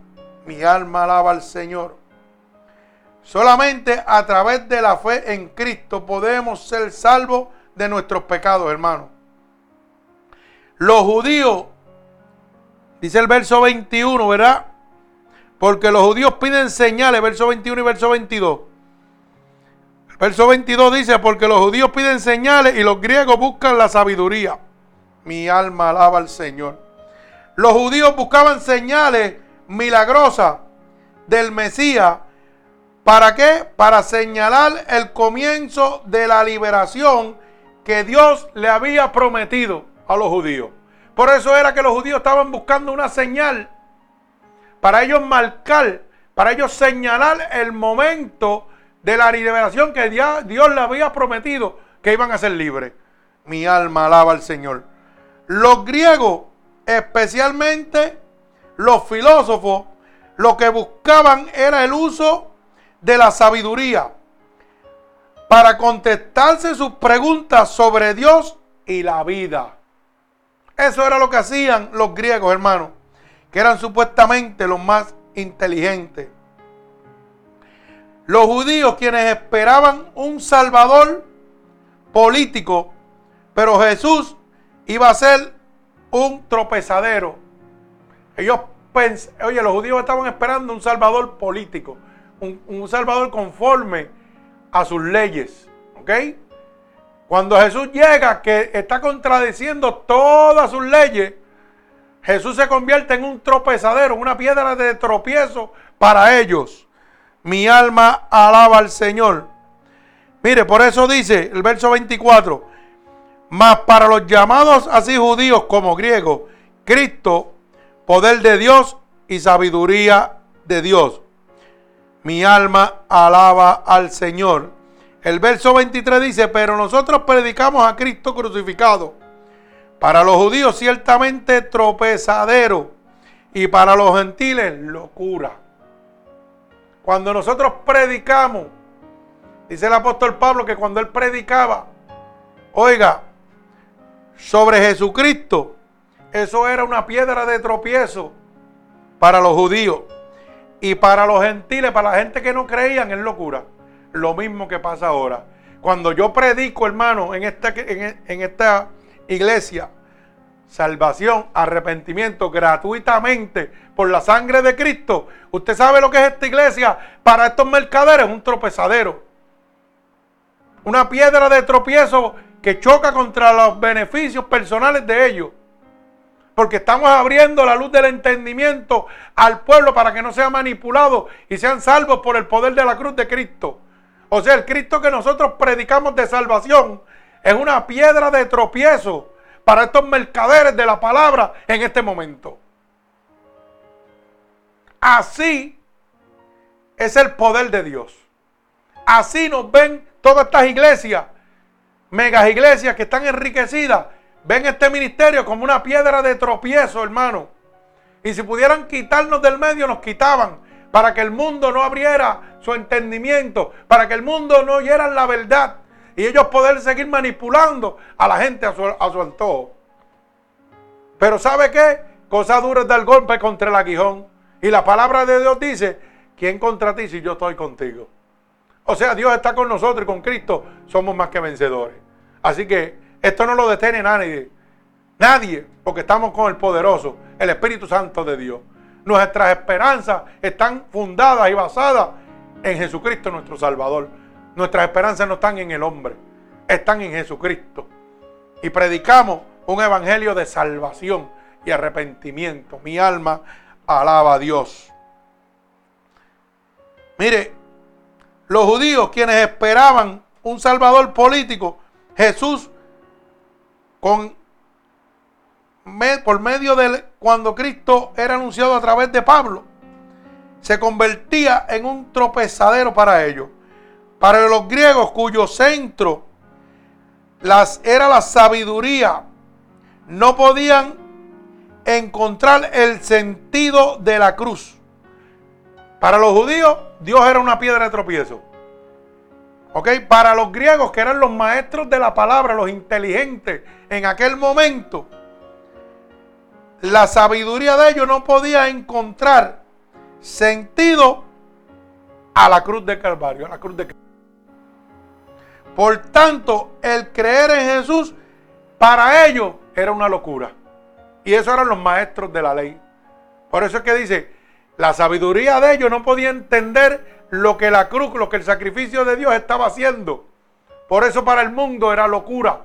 Mi alma alaba al Señor. Solamente a través de la fe en Cristo podemos ser salvos de nuestros pecados, hermano. Los judíos, dice el verso 21, ¿verdad? Porque los judíos piden señales, verso 21 y verso 22. verso 22 dice, porque los judíos piden señales y los griegos buscan la sabiduría. Mi alma alaba al Señor. Los judíos buscaban señales milagrosas del Mesías. ¿Para qué? Para señalar el comienzo de la liberación que Dios le había prometido a los judíos. Por eso era que los judíos estaban buscando una señal para ellos marcar, para ellos señalar el momento de la liberación que Dios, Dios le había prometido que iban a ser libres. Mi alma alaba al Señor. Los griegos, especialmente los filósofos, lo que buscaban era el uso de la sabiduría para contestarse sus preguntas sobre Dios y la vida. Eso era lo que hacían los griegos, hermanos que eran supuestamente los más inteligentes. Los judíos quienes esperaban un salvador político, pero Jesús iba a ser un tropezadero. Ellos oye, los judíos estaban esperando un salvador político, un, un salvador conforme a sus leyes, ¿ok? Cuando Jesús llega, que está contradiciendo todas sus leyes, Jesús se convierte en un tropezadero, una piedra de tropiezo para ellos. Mi alma alaba al Señor. Mire, por eso dice el verso 24, mas para los llamados así judíos como griegos, Cristo, poder de Dios y sabiduría de Dios. Mi alma alaba al Señor. El verso 23 dice, pero nosotros predicamos a Cristo crucificado para los judíos ciertamente tropezadero y para los gentiles locura. Cuando nosotros predicamos, dice el apóstol Pablo que cuando él predicaba, oiga, sobre Jesucristo, eso era una piedra de tropiezo para los judíos. Y para los gentiles, para la gente que no creían, es locura. Lo mismo que pasa ahora. Cuando yo predico, hermano, en esta, en esta iglesia, salvación, arrepentimiento gratuitamente por la sangre de Cristo. Usted sabe lo que es esta iglesia para estos mercaderes, un tropezadero. Una piedra de tropiezo que choca contra los beneficios personales de ellos. Porque estamos abriendo la luz del entendimiento al pueblo para que no sea manipulado y sean salvos por el poder de la cruz de Cristo. O sea, el Cristo que nosotros predicamos de salvación es una piedra de tropiezo para estos mercaderes de la palabra en este momento. Así es el poder de Dios. Así nos ven todas estas iglesias, megas iglesias que están enriquecidas. Ven este ministerio como una piedra de tropiezo, hermano. Y si pudieran quitarnos del medio, nos quitaban. Para que el mundo no abriera su entendimiento. Para que el mundo no oyera la verdad y ellos poder seguir manipulando a la gente a su, a antojo. Pero ¿sabe qué? Cosa dura es dar golpe contra el aguijón. Y la palabra de Dios dice, ¿quién contra ti si yo estoy contigo? O sea, Dios está con nosotros y con Cristo somos más que vencedores. Así que esto no lo detiene nadie. Nadie, porque estamos con el poderoso, el Espíritu Santo de Dios. Nuestras esperanzas están fundadas y basadas en Jesucristo nuestro Salvador. Nuestras esperanzas no están en el hombre, están en Jesucristo. Y predicamos un evangelio de salvación y arrepentimiento. Mi alma alaba a Dios. Mire, los judíos quienes esperaban un salvador político, Jesús, con, por medio de cuando Cristo era anunciado a través de Pablo, se convertía en un tropezadero para ellos. Para los griegos cuyo centro era la sabiduría, no podían encontrar el sentido de la cruz. Para los judíos, Dios era una piedra de tropiezo. ¿Ok? Para los griegos, que eran los maestros de la palabra, los inteligentes en aquel momento, la sabiduría de ellos no podía encontrar sentido a la cruz de Calvario, a la cruz de Calvario. Por tanto, el creer en Jesús para ellos era una locura. Y eso eran los maestros de la ley. Por eso es que dice, la sabiduría de ellos no podía entender lo que la cruz, lo que el sacrificio de Dios estaba haciendo. Por eso para el mundo era locura.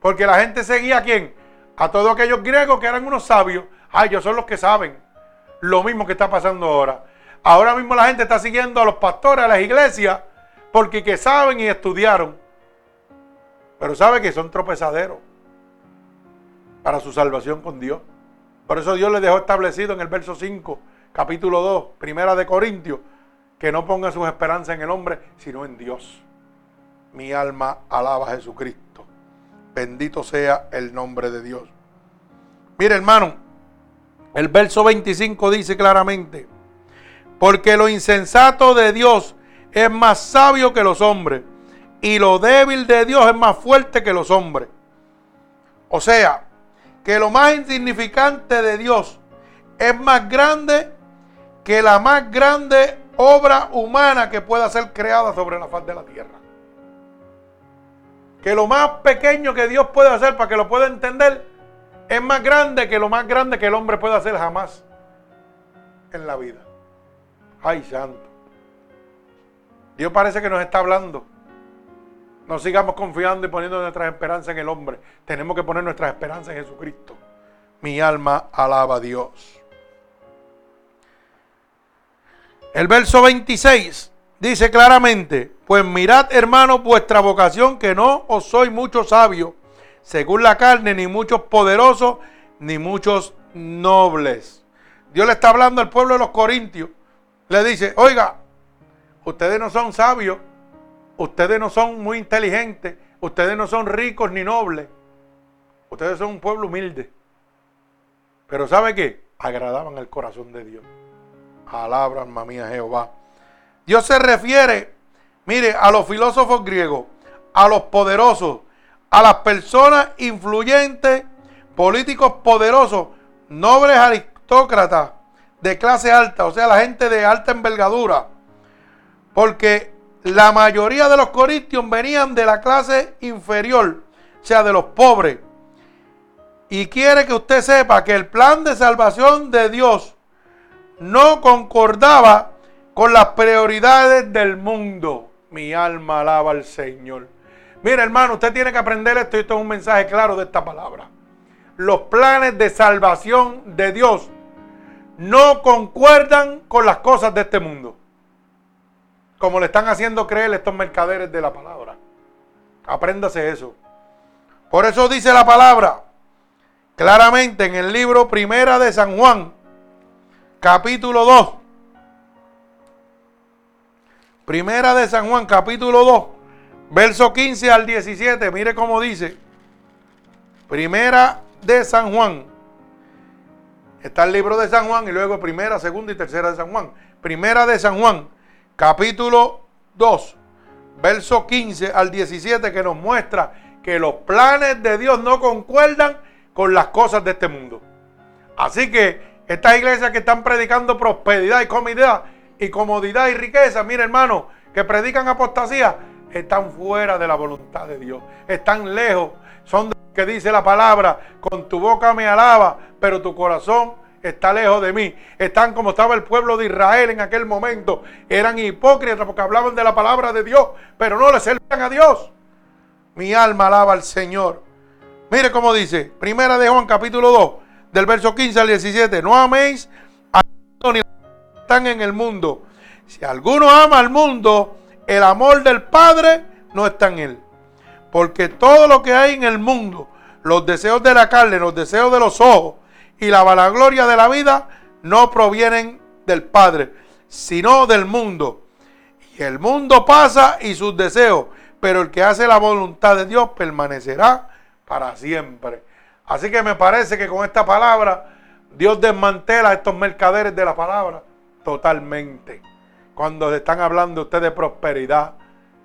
Porque la gente seguía a quién? A todos aquellos griegos que eran unos sabios. Ay, ellos son los que saben. Lo mismo que está pasando ahora. Ahora mismo la gente está siguiendo a los pastores, a las iglesias, porque que saben y estudiaron. Pero sabe que son tropezaderos para su salvación con Dios. Por eso Dios le dejó establecido en el verso 5, capítulo 2, primera de Corintios, que no ponga sus esperanzas en el hombre, sino en Dios. Mi alma alaba a Jesucristo. Bendito sea el nombre de Dios. Mire, hermano, el verso 25 dice claramente, porque lo insensato de Dios es más sabio que los hombres y lo débil de Dios es más fuerte que los hombres. O sea, que lo más insignificante de Dios es más grande que la más grande obra humana que pueda ser creada sobre la faz de la tierra. Que lo más pequeño que Dios puede hacer para que lo pueda entender es más grande que lo más grande que el hombre puede hacer jamás en la vida. Ay, santo. Dios parece que nos está hablando no sigamos confiando y poniendo nuestra esperanza en el hombre. Tenemos que poner nuestra esperanza en Jesucristo. Mi alma alaba a Dios. El verso 26 dice claramente, pues mirad hermanos vuestra vocación que no os soy muchos sabios, según la carne, ni muchos poderosos, ni muchos nobles. Dios le está hablando al pueblo de los Corintios. Le dice, oiga, ustedes no son sabios, Ustedes no son muy inteligentes, ustedes no son ricos ni nobles. Ustedes son un pueblo humilde. Pero ¿sabe qué? agradaban el corazón de Dios. Alabra, alma mía, Jehová. Dios se refiere, mire, a los filósofos griegos, a los poderosos, a las personas influyentes, políticos poderosos, nobles aristócratas de clase alta, o sea, la gente de alta envergadura. Porque la mayoría de los corintios venían de la clase inferior, o sea, de los pobres. Y quiere que usted sepa que el plan de salvación de Dios no concordaba con las prioridades del mundo. Mi alma alaba al Señor. Mira, hermano, usted tiene que aprender esto y esto es un mensaje claro de esta palabra. Los planes de salvación de Dios no concuerdan con las cosas de este mundo. Como le están haciendo creer estos mercaderes de la palabra. Apréndase eso. Por eso dice la palabra claramente en el libro Primera de San Juan, capítulo 2. Primera de San Juan, capítulo 2, verso 15 al 17. Mire cómo dice. Primera de San Juan. Está el libro de San Juan y luego primera, segunda y tercera de San Juan. Primera de San Juan, capítulo 2, verso 15 al 17, que nos muestra que los planes de Dios no concuerdan con las cosas de este mundo. Así que estas iglesias que están predicando prosperidad y comodidad y comodidad y riqueza, mire hermano, que predican apostasía, están fuera de la voluntad de Dios. Están lejos. Son de que dice la palabra, con tu boca me alaba, pero tu corazón está lejos de mí. Están como estaba el pueblo de Israel en aquel momento. Eran hipócritas porque hablaban de la palabra de Dios, pero no le servían a Dios. Mi alma alaba al Señor. Mire cómo dice, primera de Juan capítulo 2 del verso 15 al 17, no améis a ni están en el mundo. Si alguno ama al mundo, el amor del Padre no está en él. Porque todo lo que hay en el mundo, los deseos de la carne, los deseos de los ojos y la vanagloria de la vida, no provienen del Padre, sino del mundo. Y el mundo pasa y sus deseos, pero el que hace la voluntad de Dios permanecerá para siempre. Así que me parece que con esta palabra Dios desmantela a estos mercaderes de la palabra totalmente. Cuando le están hablando a usted de prosperidad,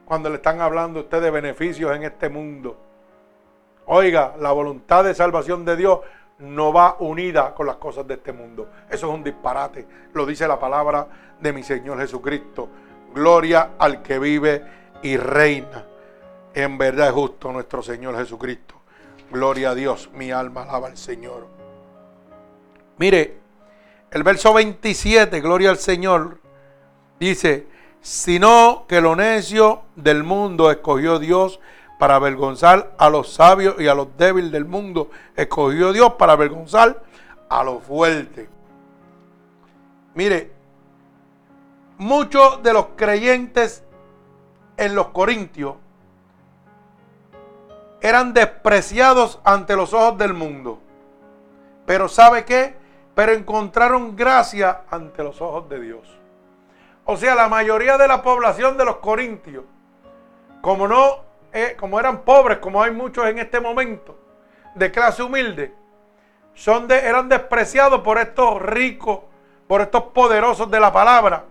cuando le están hablando a usted de beneficios en este mundo. Oiga, la voluntad de salvación de Dios no va unida con las cosas de este mundo. Eso es un disparate. Lo dice la palabra de mi Señor Jesucristo. Gloria al que vive y reina. En verdad es justo nuestro Señor Jesucristo. Gloria a Dios, mi alma alaba al Señor. Mire, el verso 27, gloria al Señor, dice, sino que lo necio del mundo escogió Dios para avergonzar a los sabios y a los débiles del mundo. Escogió Dios para avergonzar a los fuertes. Mire, muchos de los creyentes en los Corintios eran despreciados ante los ojos del mundo. Pero ¿sabe qué? Pero encontraron gracia ante los ojos de Dios. O sea, la mayoría de la población de los corintios, como no, eh, como eran pobres, como hay muchos en este momento, de clase humilde, son de, eran despreciados por estos ricos, por estos poderosos de la palabra.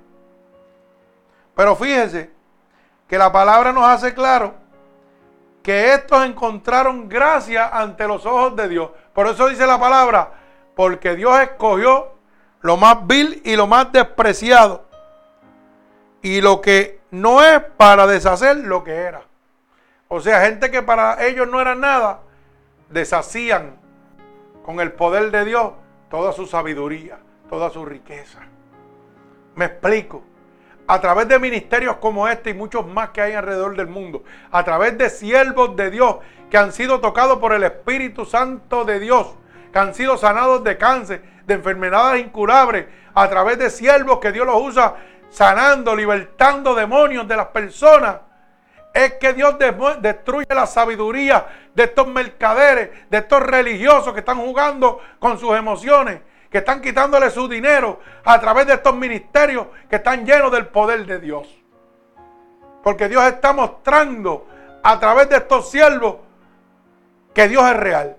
Pero fíjense que la palabra nos hace claro que estos encontraron gracia ante los ojos de Dios. Por eso dice la palabra, porque Dios escogió lo más vil y lo más despreciado. Y lo que no es para deshacer lo que era. O sea, gente que para ellos no era nada, deshacían con el poder de Dios toda su sabiduría, toda su riqueza. Me explico a través de ministerios como este y muchos más que hay alrededor del mundo, a través de siervos de Dios que han sido tocados por el Espíritu Santo de Dios, que han sido sanados de cáncer, de enfermedades incurables, a través de siervos que Dios los usa sanando, libertando demonios de las personas. Es que Dios destruye la sabiduría de estos mercaderes, de estos religiosos que están jugando con sus emociones que están quitándole su dinero a través de estos ministerios que están llenos del poder de Dios. Porque Dios está mostrando a través de estos siervos que Dios es real.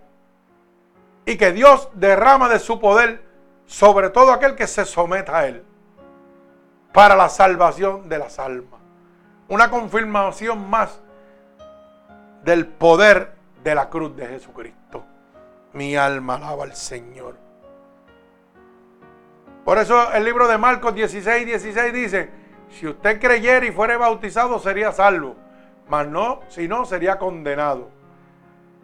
Y que Dios derrama de su poder sobre todo aquel que se someta a Él, para la salvación de las almas. Una confirmación más del poder de la cruz de Jesucristo. Mi alma alaba al Señor. Por eso el libro de Marcos 16, 16 dice, si usted creyera y fuere bautizado sería salvo, mas no, si no sería condenado.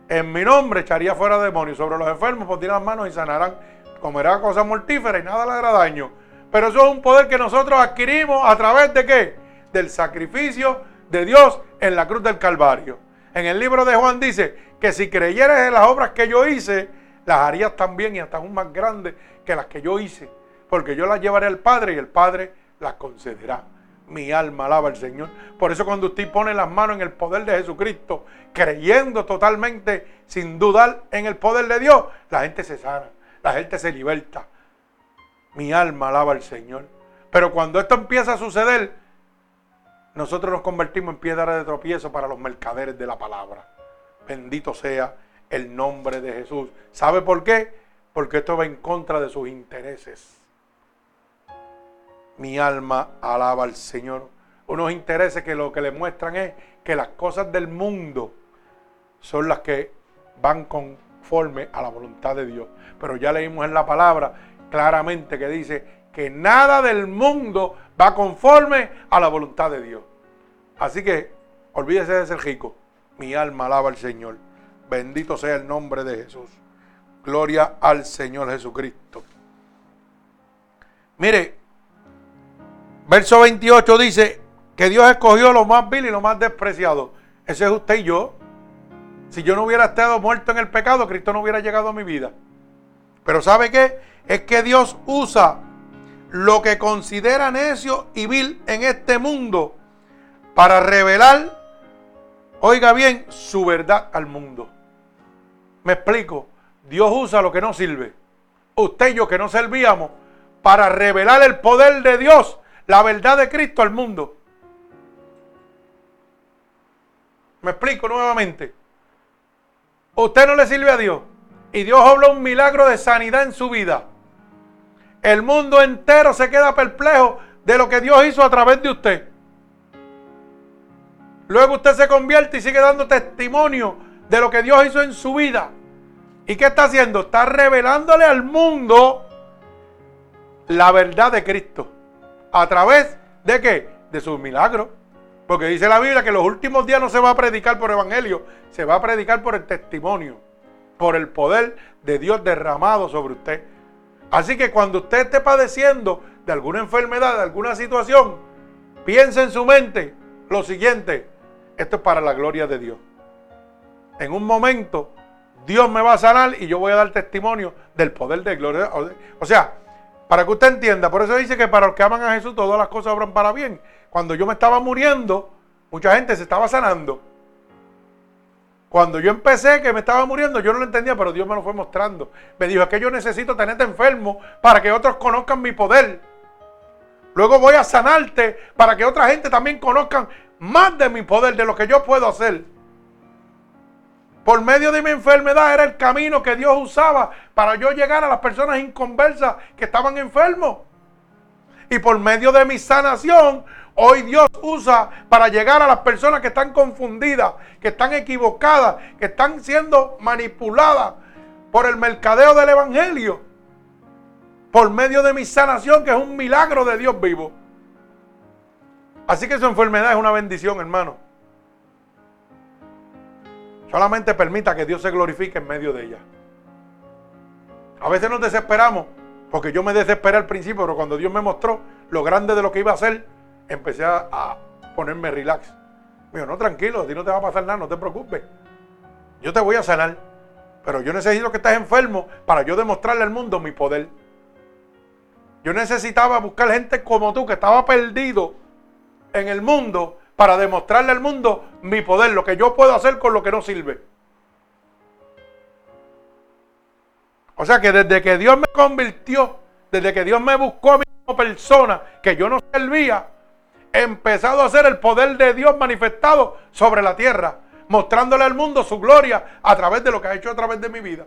En mi nombre echaría fuera demonios, sobre los enfermos pondrían las manos y sanarán, comerá cosas mortíferas y nada le hará daño. Pero eso es un poder que nosotros adquirimos a través de qué? Del sacrificio de Dios en la cruz del Calvario. En el libro de Juan dice que si creyeres en las obras que yo hice, las harías también y hasta aún más grandes que las que yo hice porque yo las llevaré al Padre y el Padre las concederá. Mi alma alaba al Señor. Por eso cuando usted pone las manos en el poder de Jesucristo, creyendo totalmente, sin dudar en el poder de Dios, la gente se sana, la gente se liberta. Mi alma alaba al Señor. Pero cuando esto empieza a suceder, nosotros nos convertimos en piedra de tropiezo para los mercaderes de la palabra. Bendito sea el nombre de Jesús. ¿Sabe por qué? Porque esto va en contra de sus intereses mi alma alaba al Señor. Unos intereses que lo que le muestran es que las cosas del mundo son las que van conforme a la voluntad de Dios. Pero ya leímos en la palabra claramente que dice que nada del mundo va conforme a la voluntad de Dios. Así que olvídese de ser rico. Mi alma alaba al Señor. Bendito sea el nombre de Jesús. Gloria al Señor Jesucristo. Mire, Verso 28 dice que Dios escogió lo más vil y lo más despreciado. Ese es usted y yo. Si yo no hubiera estado muerto en el pecado, Cristo no hubiera llegado a mi vida. Pero ¿sabe qué? Es que Dios usa lo que considera necio y vil en este mundo para revelar, oiga bien, su verdad al mundo. Me explico. Dios usa lo que no sirve. Usted y yo que no servíamos para revelar el poder de Dios la verdad de Cristo al mundo. Me explico nuevamente. Usted no le sirve a Dios y Dios habla un milagro de sanidad en su vida. El mundo entero se queda perplejo de lo que Dios hizo a través de usted. Luego usted se convierte y sigue dando testimonio de lo que Dios hizo en su vida. ¿Y qué está haciendo? Está revelándole al mundo la verdad de Cristo. ¿A través de qué? De sus milagros. Porque dice la Biblia que los últimos días no se va a predicar por evangelio, se va a predicar por el testimonio, por el poder de Dios derramado sobre usted. Así que cuando usted esté padeciendo de alguna enfermedad, de alguna situación, piense en su mente lo siguiente, esto es para la gloria de Dios. En un momento Dios me va a sanar y yo voy a dar testimonio del poder de gloria. O sea, para que usted entienda, por eso dice que para los que aman a Jesús todas las cosas obran para bien. Cuando yo me estaba muriendo, mucha gente se estaba sanando. Cuando yo empecé que me estaba muriendo, yo no lo entendía, pero Dios me lo fue mostrando. Me dijo, es que yo necesito tenerte enfermo para que otros conozcan mi poder. Luego voy a sanarte para que otra gente también conozcan más de mi poder, de lo que yo puedo hacer por medio de mi enfermedad era el camino que Dios usaba para yo llegar a las personas inconversas que estaban enfermos. Y por medio de mi sanación, hoy Dios usa para llegar a las personas que están confundidas, que están equivocadas, que están siendo manipuladas por el mercadeo del Evangelio. Por medio de mi sanación, que es un milagro de Dios vivo. Así que su enfermedad es una bendición, hermano. Solamente permita que Dios se glorifique en medio de ella. A veces nos desesperamos, porque yo me desesperé al principio, pero cuando Dios me mostró lo grande de lo que iba a hacer, empecé a, ponerme relax. Me no, tranquilo, a ti no te va a pasar nada, no te preocupes. Yo te voy a sanar, pero yo necesito que estés enfermo para yo demostrarle al mundo mi poder. Yo necesitaba buscar gente como tú que estaba perdido en el mundo para demostrarle al mundo mi poder, lo que yo puedo hacer con lo que no sirve. O sea que desde que Dios me convirtió, desde que Dios me buscó a mí como persona que yo no servía, empezado a hacer el poder de Dios manifestado sobre la tierra, mostrándole al mundo su gloria a través de lo que ha hecho a través de mi vida.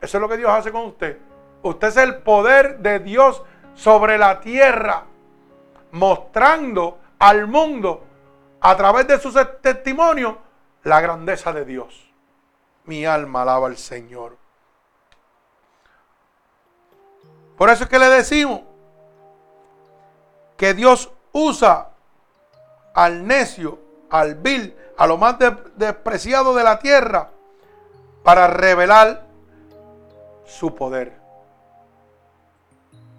Eso es lo que Dios hace con usted. Usted es el poder de Dios sobre la tierra, mostrando al mundo a través de sus testimonios la grandeza de Dios. Mi alma alaba al Señor. Por eso es que le decimos que Dios usa al necio, al vil, a lo más despreciado de la tierra, para revelar su poder.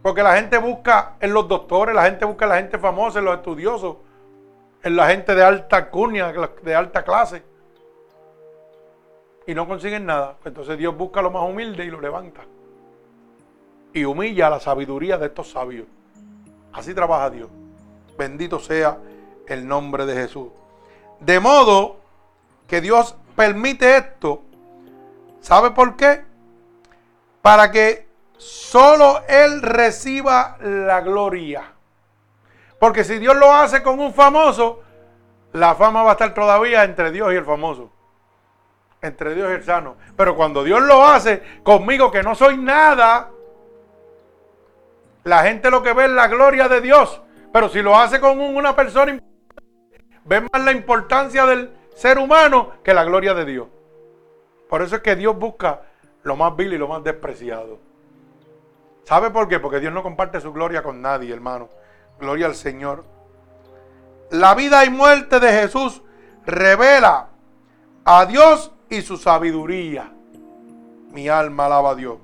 Porque la gente busca en los doctores, la gente busca en la gente famosa, en los estudiosos, en la gente de alta cuña, de alta clase. Y no consiguen nada. Entonces Dios busca lo más humilde y lo levanta. Y humilla la sabiduría de estos sabios. Así trabaja Dios. Bendito sea el nombre de Jesús. De modo que Dios permite esto. ¿Sabe por qué? Para que solo Él reciba la gloria. Porque si Dios lo hace con un famoso, la fama va a estar todavía entre Dios y el famoso. Entre Dios y el sano. Pero cuando Dios lo hace conmigo, que no soy nada, la gente lo que ve es la gloria de Dios. Pero si lo hace con una persona, ve más la importancia del ser humano que la gloria de Dios. Por eso es que Dios busca lo más vil y lo más despreciado. ¿Sabe por qué? Porque Dios no comparte su gloria con nadie, hermano. Gloria al Señor. La vida y muerte de Jesús revela a Dios y su sabiduría. Mi alma alaba a Dios.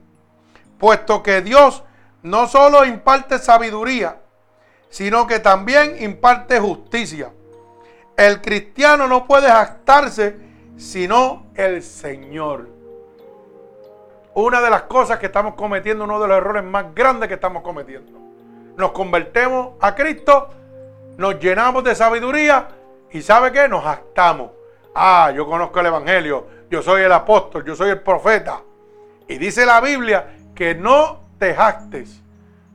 Puesto que Dios no solo imparte sabiduría, sino que también imparte justicia. El cristiano no puede jactarse sino el Señor. Una de las cosas que estamos cometiendo, uno de los errores más grandes que estamos cometiendo. Nos convertemos a Cristo, nos llenamos de sabiduría y ¿sabe qué? Nos jactamos. Ah, yo conozco el Evangelio, yo soy el apóstol, yo soy el profeta. Y dice la Biblia que no te jactes,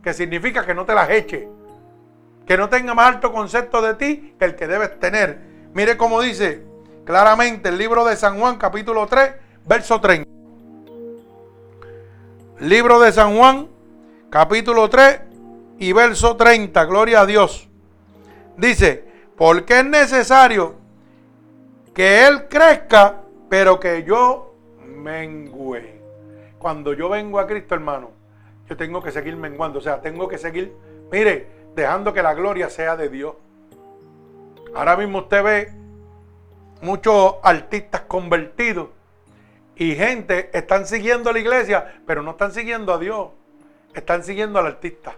que significa que no te las eches, que no tenga más alto concepto de ti que el que debes tener. Mire cómo dice claramente el libro de San Juan capítulo 3, verso 30. Libro de San Juan capítulo 3 y verso 30, gloria a Dios. Dice, porque es necesario que Él crezca, pero que yo mengüe. Cuando yo vengo a Cristo, hermano, yo tengo que seguir menguando. O sea, tengo que seguir, mire, dejando que la gloria sea de Dios. Ahora mismo usted ve muchos artistas convertidos y gente están siguiendo la iglesia, pero no están siguiendo a Dios. Están siguiendo al artista.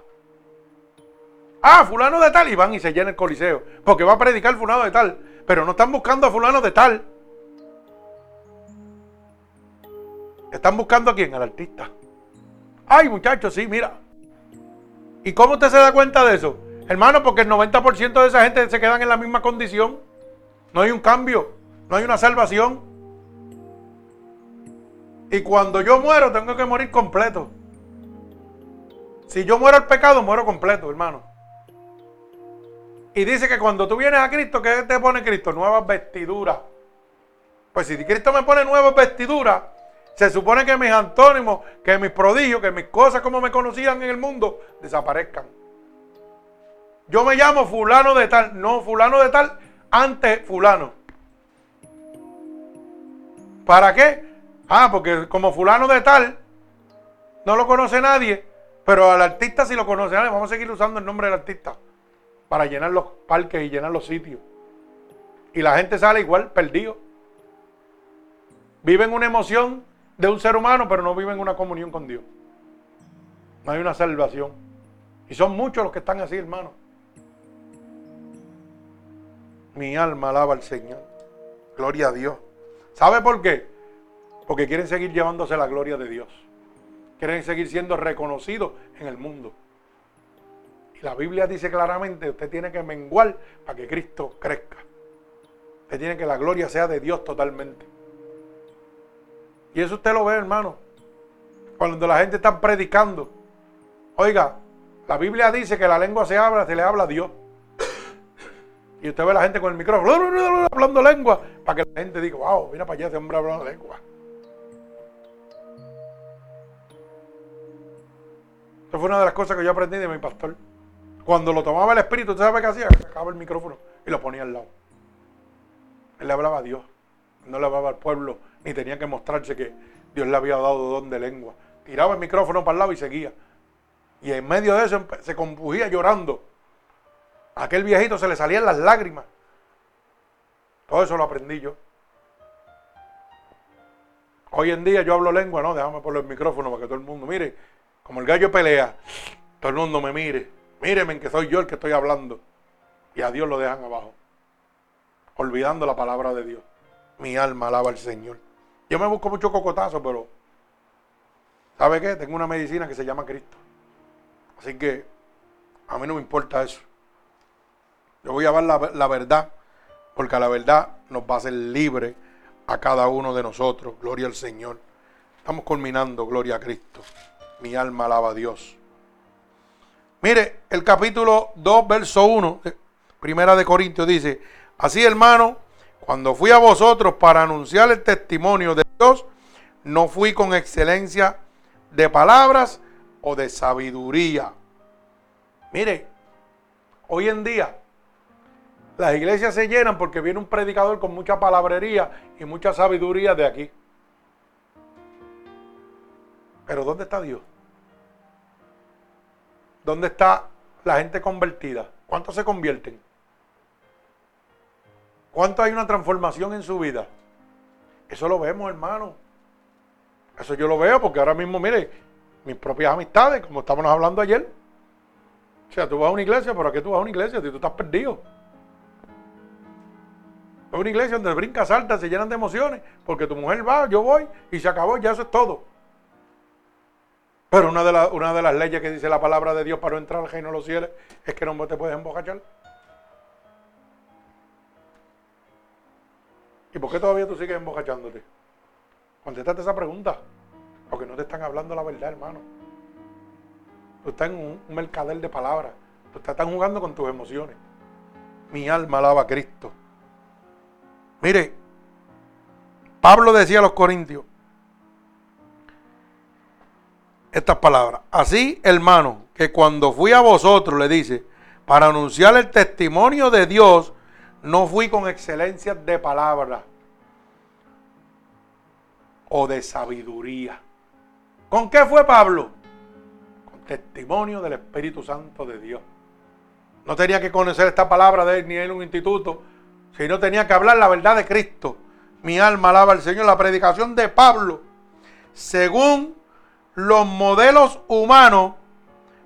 Ah, fulano de tal, y van y se llena el coliseo. Porque va a predicar fulano de tal. Pero no están buscando a fulano de tal. Están buscando a quién? Al artista. Ay, muchachos, sí, mira. ¿Y cómo usted se da cuenta de eso? Hermano, porque el 90% de esa gente se quedan en la misma condición. No hay un cambio, no hay una salvación. Y cuando yo muero, tengo que morir completo. Si yo muero al pecado, muero completo, hermano. Y dice que cuando tú vienes a Cristo, ¿qué te pone Cristo? Nuevas vestiduras. Pues si Cristo me pone nuevas vestiduras, se supone que mis antónimos, que mis prodigios, que mis cosas como me conocían en el mundo, desaparezcan. Yo me llamo fulano de tal, no fulano de tal, antes fulano. ¿Para qué? Ah, porque como fulano de tal, no lo conoce nadie, pero al artista sí lo conoce nadie. Vamos a seguir usando el nombre del artista para llenar los parques y llenar los sitios. Y la gente sale igual, perdido. Viven una emoción de un ser humano, pero no viven una comunión con Dios. No hay una salvación. Y son muchos los que están así, hermano. Mi alma alaba al Señor. Gloria a Dios. ¿Sabe por qué? Porque quieren seguir llevándose la gloria de Dios. Quieren seguir siendo reconocidos en el mundo. Y la Biblia dice claramente, usted tiene que menguar para que Cristo crezca. Usted tiene que la gloria sea de Dios totalmente. Y eso usted lo ve, hermano. Cuando la gente está predicando. Oiga, la Biblia dice que la lengua se habla, se le habla a Dios. Y usted ve a la gente con el micrófono hablando lengua para que la gente diga, wow, mira para allá ese hombre hablando lengua. Esa fue una de las cosas que yo aprendí de mi pastor. Cuando lo tomaba el espíritu, ¿usted sabe qué hacía? Sacaba el micrófono y lo ponía al lado. Él le hablaba a Dios, no le hablaba al pueblo, ni tenía que mostrarse que Dios le había dado don de lengua. Tiraba el micrófono para el lado y seguía. Y en medio de eso se compugía llorando. A aquel viejito se le salían las lágrimas. Todo eso lo aprendí yo. Hoy en día yo hablo lengua, no, déjame poner el micrófono para que todo el mundo mire. Como el gallo pelea, todo el mundo me mire. Míreme que soy yo el que estoy hablando. Y a Dios lo dejan abajo. Olvidando la palabra de Dios. Mi alma alaba al Señor. Yo me busco mucho cocotazo, pero ¿sabe qué? Tengo una medicina que se llama Cristo. Así que a mí no me importa eso. Yo voy a ver la, la verdad, porque la verdad nos va a hacer libre a cada uno de nosotros. Gloria al Señor. Estamos culminando, gloria a Cristo. Mi alma alaba a Dios. Mire, el capítulo 2, verso 1, primera de Corintios dice, así hermano, cuando fui a vosotros para anunciar el testimonio de Dios, no fui con excelencia de palabras o de sabiduría. Mire, hoy en día las iglesias se llenan porque viene un predicador con mucha palabrería y mucha sabiduría de aquí. Pero ¿dónde está Dios? ¿Dónde está la gente convertida? ¿Cuántos se convierten? ¿Cuánto hay una transformación en su vida? Eso lo vemos, hermano. Eso yo lo veo porque ahora mismo, mire, mis propias amistades, como estábamos hablando ayer. O sea, tú vas a una iglesia, ¿pero qué tú vas a una iglesia? Si tú estás perdido. Es una iglesia donde brincas, saltas, se llenan de emociones, porque tu mujer va, yo voy, y se acabó, ya eso es todo. Pero una de, una de las leyes que dice la palabra de Dios para no entrar al reino de los cielos es que no te puedes embocachar. ¿Y por qué todavía tú sigues embocachándote? Contestate esa pregunta. Porque no te están hablando la verdad, hermano. Tú estás en un, mercader de palabras. Tú estás jugando con tus emociones. Mi alma alaba a Cristo. Mire, Pablo decía a los corintios, estas palabras. Así, hermano, que cuando fui a vosotros, le dice, para anunciar el testimonio de Dios, no fui con excelencia de palabra o de sabiduría. ¿Con qué fue Pablo? Con testimonio del Espíritu Santo de Dios. No tenía que conocer esta palabra de él ni en un instituto, sino tenía que hablar la verdad de Cristo. Mi alma alaba al Señor. La predicación de Pablo, según los modelos humanos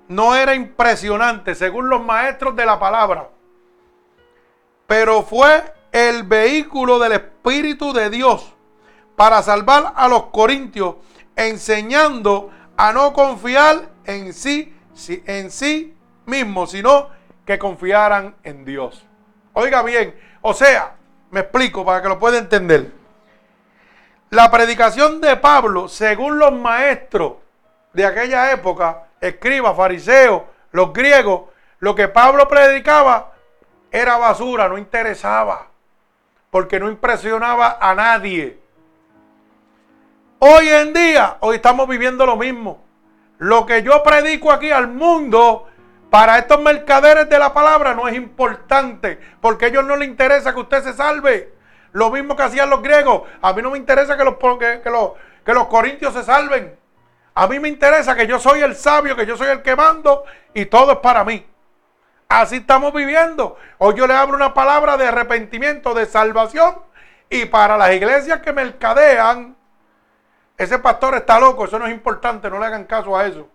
no era impresionante, según los maestros de la palabra. Pero fue el vehículo del Espíritu de Dios para salvar a los corintios, enseñando a no confiar en sí, en sí mismo, sino que confiaran en Dios. Oiga bien, o sea, me explico para que lo pueda entender. La predicación de Pablo, según los maestros de aquella época, escribas, fariseos, los griegos, lo que Pablo predicaba era basura, no interesaba, porque no impresionaba a nadie. Hoy en día, hoy estamos viviendo lo mismo. Lo que yo predico aquí al mundo, para estos mercaderes de la palabra, no es importante, porque a ellos no les interesa que usted se salve. Lo mismo que hacían los griegos. A mí no me interesa que los, que, los, que los corintios se salven. A mí me interesa que yo soy el sabio, que yo soy el que mando y todo es para mí. Así estamos viviendo. Hoy yo le hablo una palabra de arrepentimiento, de salvación. Y para las iglesias que mercadean, ese pastor está loco, eso no es importante, no le hagan caso a eso.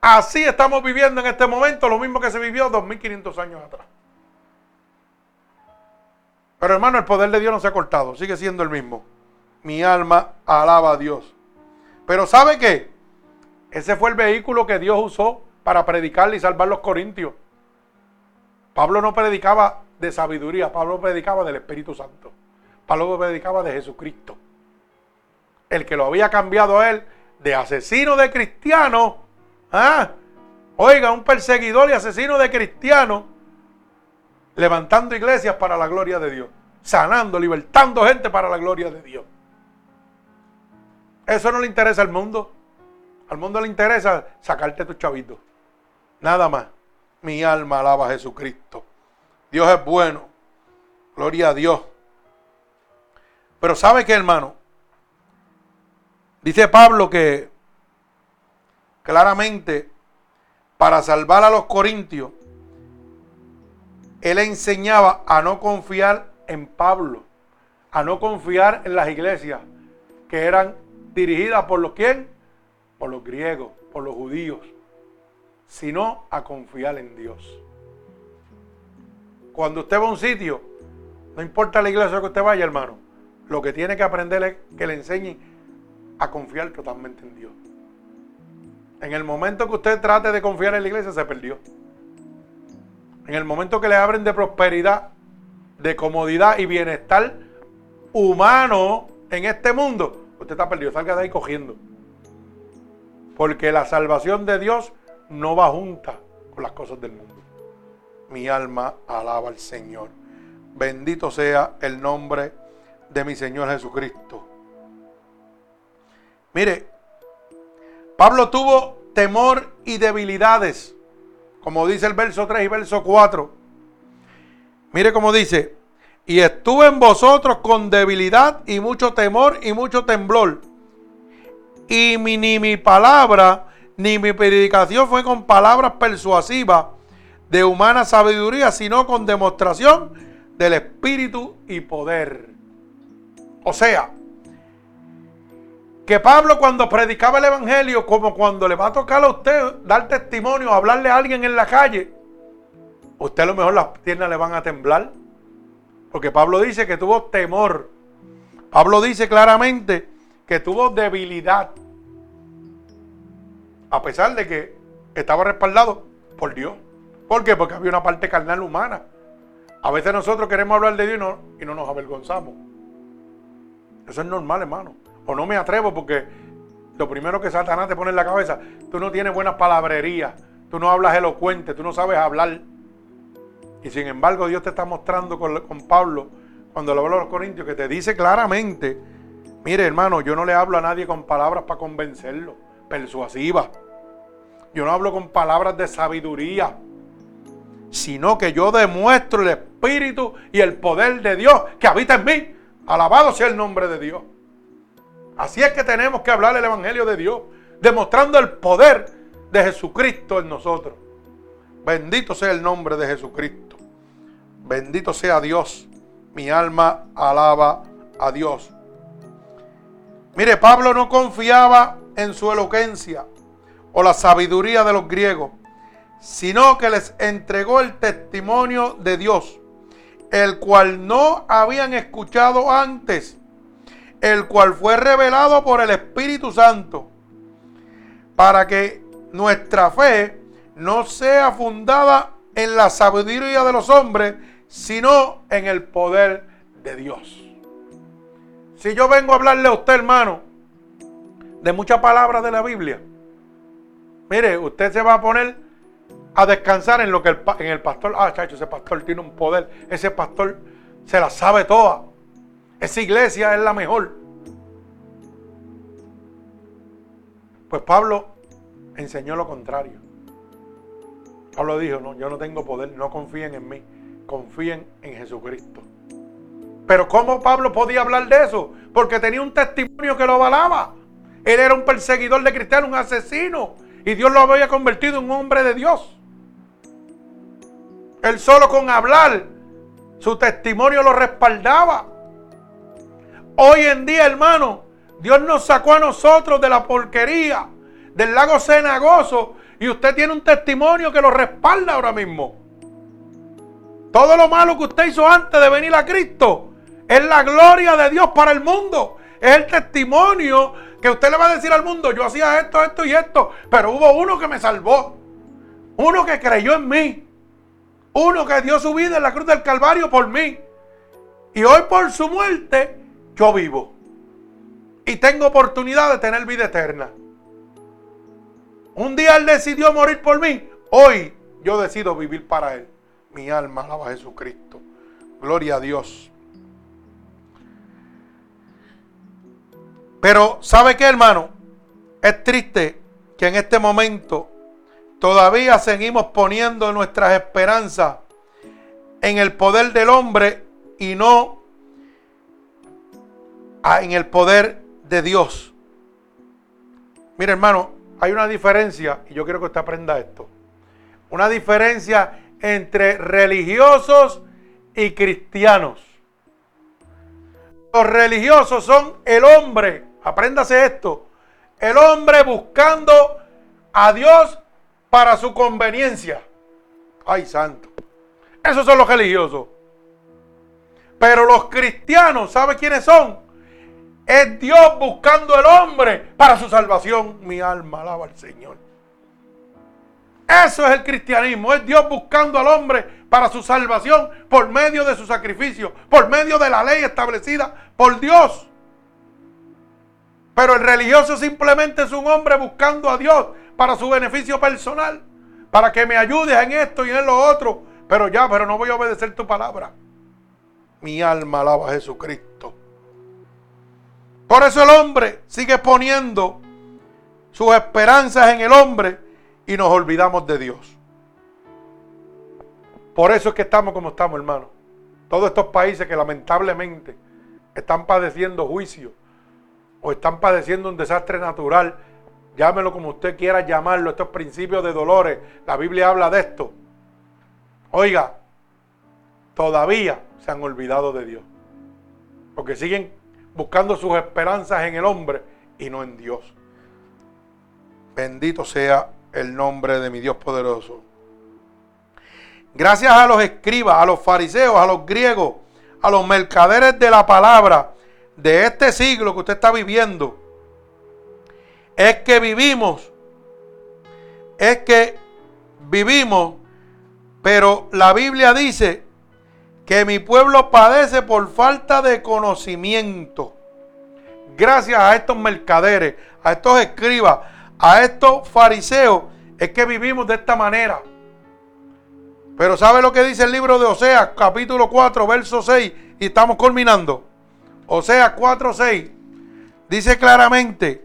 Así estamos viviendo en este momento lo mismo que se vivió 2500 años atrás. Pero hermano, el poder de Dios no se ha cortado, sigue siendo el mismo. Mi alma alaba a Dios. Pero ¿sabe qué? Ese fue el vehículo que Dios usó para predicarle y salvar los corintios. Pablo no predicaba de sabiduría, Pablo predicaba del Espíritu Santo. Pablo predicaba de Jesucristo. El que lo había cambiado a él de asesino de cristiano. ¿ah? Oiga, un perseguidor y asesino de cristiano levantando iglesias para la gloria de Dios, sanando, libertando gente para la gloria de Dios. Eso no le interesa al mundo. Al mundo le interesa sacarte tu chavito. Nada más. Mi alma alaba a Jesucristo. Dios es bueno. Gloria a Dios. Pero ¿sabe qué, hermano? Dice Pablo que claramente para salvar a los corintios, él enseñaba a no confiar en Pablo, a no confiar en las iglesias que eran dirigidas por los quién? Por los griegos, por los judíos, sino a confiar en Dios. Cuando usted va a un sitio, no importa la iglesia que usted vaya, hermano, lo que tiene que aprender es que le enseñe a confiar totalmente en Dios. En el momento que usted trate de confiar en la iglesia, se perdió. En el momento que le abren de prosperidad, de comodidad y bienestar humano en este mundo, usted está perdido. Salga de ahí cogiendo. Porque la salvación de Dios no va junta con las cosas del mundo. Mi alma alaba al Señor. Bendito sea el nombre de mi Señor Jesucristo. Mire, Pablo tuvo temor y debilidades, como dice el verso 3 y verso 4. Mire cómo dice, y estuve en vosotros con debilidad y mucho temor y mucho temblor. Y ni mi palabra ni mi predicación fue con palabras persuasivas de humana sabiduría, sino con demostración del Espíritu y poder. O sea, que Pablo cuando predicaba el Evangelio, como cuando le va a tocar a usted dar testimonio, hablarle a alguien en la calle, usted a lo mejor las piernas le van a temblar. Porque Pablo dice que tuvo temor. Pablo dice claramente que tuvo debilidad. A pesar de que estaba respaldado por Dios. ¿Por qué? Porque había una parte carnal humana. A veces nosotros queremos hablar de Dios y no, nos avergonzamos. Eso es normal, hermano. O no me atrevo porque lo primero que Satanás te pone en la cabeza, tú no tienes buenas palabrerías, tú no hablas elocuente, tú no sabes hablar. Y sin embargo Dios te está mostrando con, Pablo, cuando le habla a los corintios, que te dice claramente, mire hermano, yo no le hablo a nadie con palabras para convencerlo, persuasivas. Yo no hablo con palabras de sabiduría, sino que yo demuestro el espíritu y el poder de Dios que habita en mí. Alabado sea el nombre de Dios. Así es que tenemos que hablar el Evangelio de Dios, demostrando el poder de Jesucristo en nosotros. Bendito sea el nombre de Jesucristo. Bendito sea Dios. Mi alma alaba a Dios. Mire, Pablo no confiaba en su elocuencia o la sabiduría de los griegos, sino que les entregó el testimonio de Dios, el cual no habían escuchado antes el cual fue revelado por el Espíritu Santo, para que nuestra fe no sea fundada en la sabiduría de los hombres, sino en el poder de Dios. Si yo vengo a hablarle a usted, hermano, de muchas palabras de la Biblia, mire, usted se va a poner a descansar en lo que el, en el pastor, ah, chacho, ese pastor tiene un poder, ese pastor se la sabe toda. Esa iglesia es la mejor. Pues Pablo enseñó lo contrario. Pablo dijo, no, yo no tengo poder, no confíen en mí, confíen en Jesucristo. Pero ¿cómo Pablo podía hablar de eso? Porque tenía un testimonio que lo avalaba. Él era un perseguidor de cristianos, un asesino. Y Dios lo había convertido en un hombre de Dios. Él solo con hablar, su testimonio lo respaldaba. Hoy en día, hermano, Dios nos sacó a nosotros de la porquería, del lago cenagoso, y usted tiene un testimonio que lo respalda ahora mismo. Todo lo malo que usted hizo antes de venir a Cristo es la gloria de Dios para el mundo. Es el testimonio que usted le va a decir al mundo, yo hacía esto, esto y esto, pero hubo uno que me salvó. Uno que creyó en mí. Uno que dio su vida en la cruz del Calvario por mí. Y hoy por su muerte yo vivo. Y tengo oportunidad de tener vida eterna. Un día Él decidió morir por mí. Hoy yo decido vivir para Él. Mi alma alaba a Jesucristo. Gloria a Dios. Pero, ¿sabe qué, hermano? Es triste que en este momento todavía seguimos poniendo nuestras esperanzas en el poder del hombre y no en el poder de Dios. Mira hermano, hay una diferencia, y yo quiero que usted aprenda esto. Una diferencia entre religiosos y cristianos. Los religiosos son el hombre, apréndase esto, el hombre buscando a Dios para su conveniencia. Ay, santo. Esos son los religiosos. Pero los cristianos, ¿sabe quiénes son? Es Dios buscando al hombre para su salvación. Mi alma alaba al Señor. Eso es el cristianismo. Es Dios buscando al hombre para su salvación por medio de su sacrificio, por medio de la ley establecida por Dios. Pero el religioso simplemente es un hombre buscando a Dios para su beneficio personal, para que me ayudes en esto y en lo otro. Pero ya, pero no voy a obedecer tu palabra. Mi alma alaba a Jesucristo. Por eso el hombre sigue poniendo sus esperanzas en el hombre y nos olvidamos de Dios. Por eso es que estamos como estamos, hermano. Todos estos países que lamentablemente están padeciendo juicio o están padeciendo un desastre natural, llámelo como usted quiera llamarlo, estos principios de dolores, la Biblia habla de esto. Oiga, todavía se han olvidado de Dios, porque siguen buscando sus esperanzas en el hombre y no en Dios. Bendito sea el nombre de mi Dios poderoso. Gracias a los escribas, a los fariseos, a los griegos, a los mercaderes de la palabra de este siglo que usted está viviendo, es que vivimos, es que vivimos, pero la Biblia dice que mi pueblo padece por falta de conocimiento. Gracias a estos mercaderes, a estos escribas, a estos fariseos, es que vivimos de esta manera. Pero ¿sabe lo que dice el libro de Oseas, capítulo 4, verso 6? Y estamos culminando. Oseas 4, 6. Dice claramente,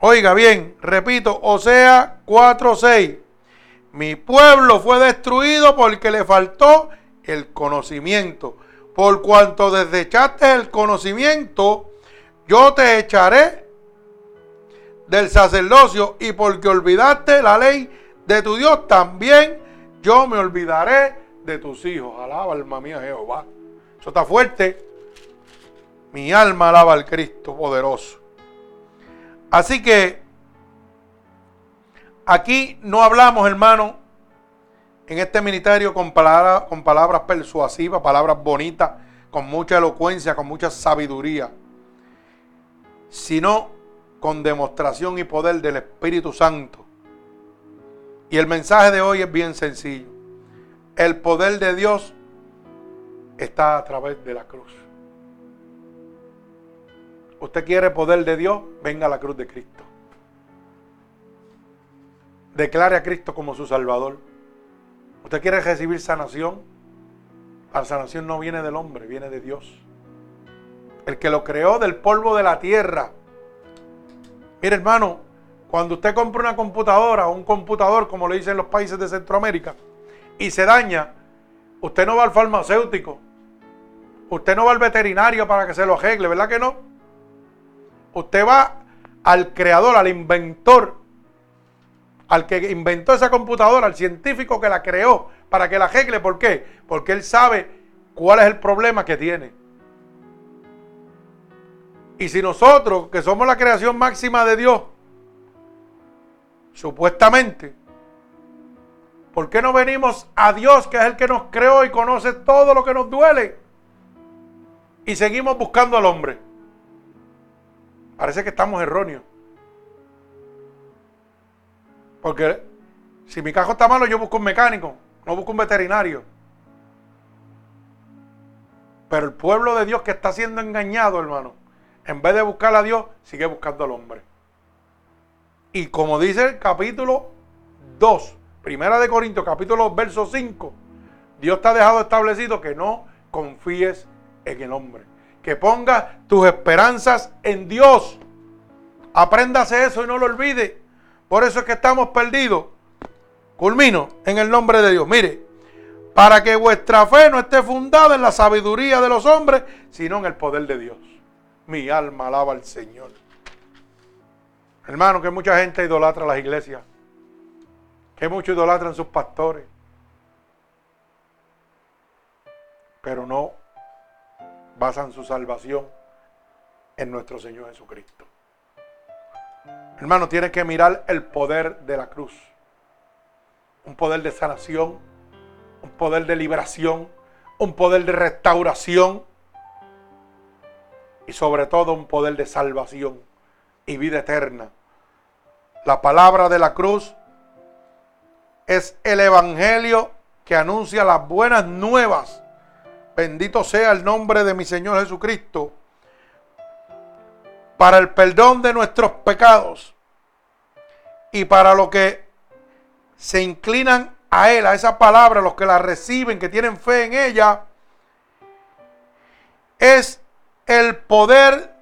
oiga bien, repito, Oseas 4, 6. Mi pueblo fue destruido porque le faltó el conocimiento. Por cuanto desechaste el conocimiento, yo te echaré del sacerdocio y porque olvidaste la ley de tu Dios, también yo me olvidaré de tus hijos. Alaba alma mía Jehová. Eso está fuerte. Mi alma alaba al Cristo poderoso. Así que aquí no hablamos, hermano, en este ministerio con con palabras persuasivas, palabras bonitas, con mucha elocuencia, con mucha sabiduría, sino con demostración y poder del Espíritu Santo. Y el mensaje de hoy es bien sencillo. El poder de Dios está a través de la cruz. ¿Usted quiere poder de Dios? Venga a la cruz de Cristo. Declare a Cristo como su Salvador. ¿Usted quiere recibir sanación? La sanación no viene del hombre, viene de Dios. El que lo creó del polvo de la tierra. Mire hermano, cuando usted compra una computadora o un computador, como le dicen los países de Centroamérica, y se daña, usted no va al farmacéutico. Usted no va al veterinario para que se lo arregle, ¿verdad que no? Usted va al creador, al inventor al que inventó esa computadora, al científico que la creó, para que la arregle. ¿Por qué? Porque él sabe cuál es el problema que tiene. Y si nosotros, que somos la creación máxima de Dios, supuestamente, ¿por qué no venimos a Dios, que es el que nos creó y conoce todo lo que nos duele? Y seguimos buscando al hombre. Parece que estamos erróneos. Porque si mi cajo está malo, yo busco un mecánico, no busco un veterinario. Pero el pueblo de Dios que está siendo engañado, hermano, en vez de buscar a Dios, sigue buscando al hombre. Y como dice el capítulo 2, primera de Corintios, capítulo 2, verso 5, Dios te ha dejado establecido que no confíes en el hombre. Que pongas tus esperanzas en Dios. Apréndase eso y no lo olvide. Por eso es que estamos perdidos. Culmino en el nombre de Dios. Mire, para que vuestra fe no esté fundada en la sabiduría de los hombres, sino en el poder de Dios. Mi alma alaba al Señor. Hermano, que mucha gente idolatra las iglesias. Que muchos idolatran sus pastores. Pero no basan su salvación en nuestro Señor Jesucristo. Hermano, tiene que mirar el poder de la cruz. Un poder de sanación, un poder de liberación, un poder de restauración y sobre todo un poder de salvación y vida eterna. La palabra de la cruz es el evangelio que anuncia las buenas nuevas. Bendito sea el nombre de mi Señor Jesucristo para el perdón de nuestros pecados y para lo que se inclinan a Él, a esa palabra, los que la reciben, que tienen fe en ella, es el poder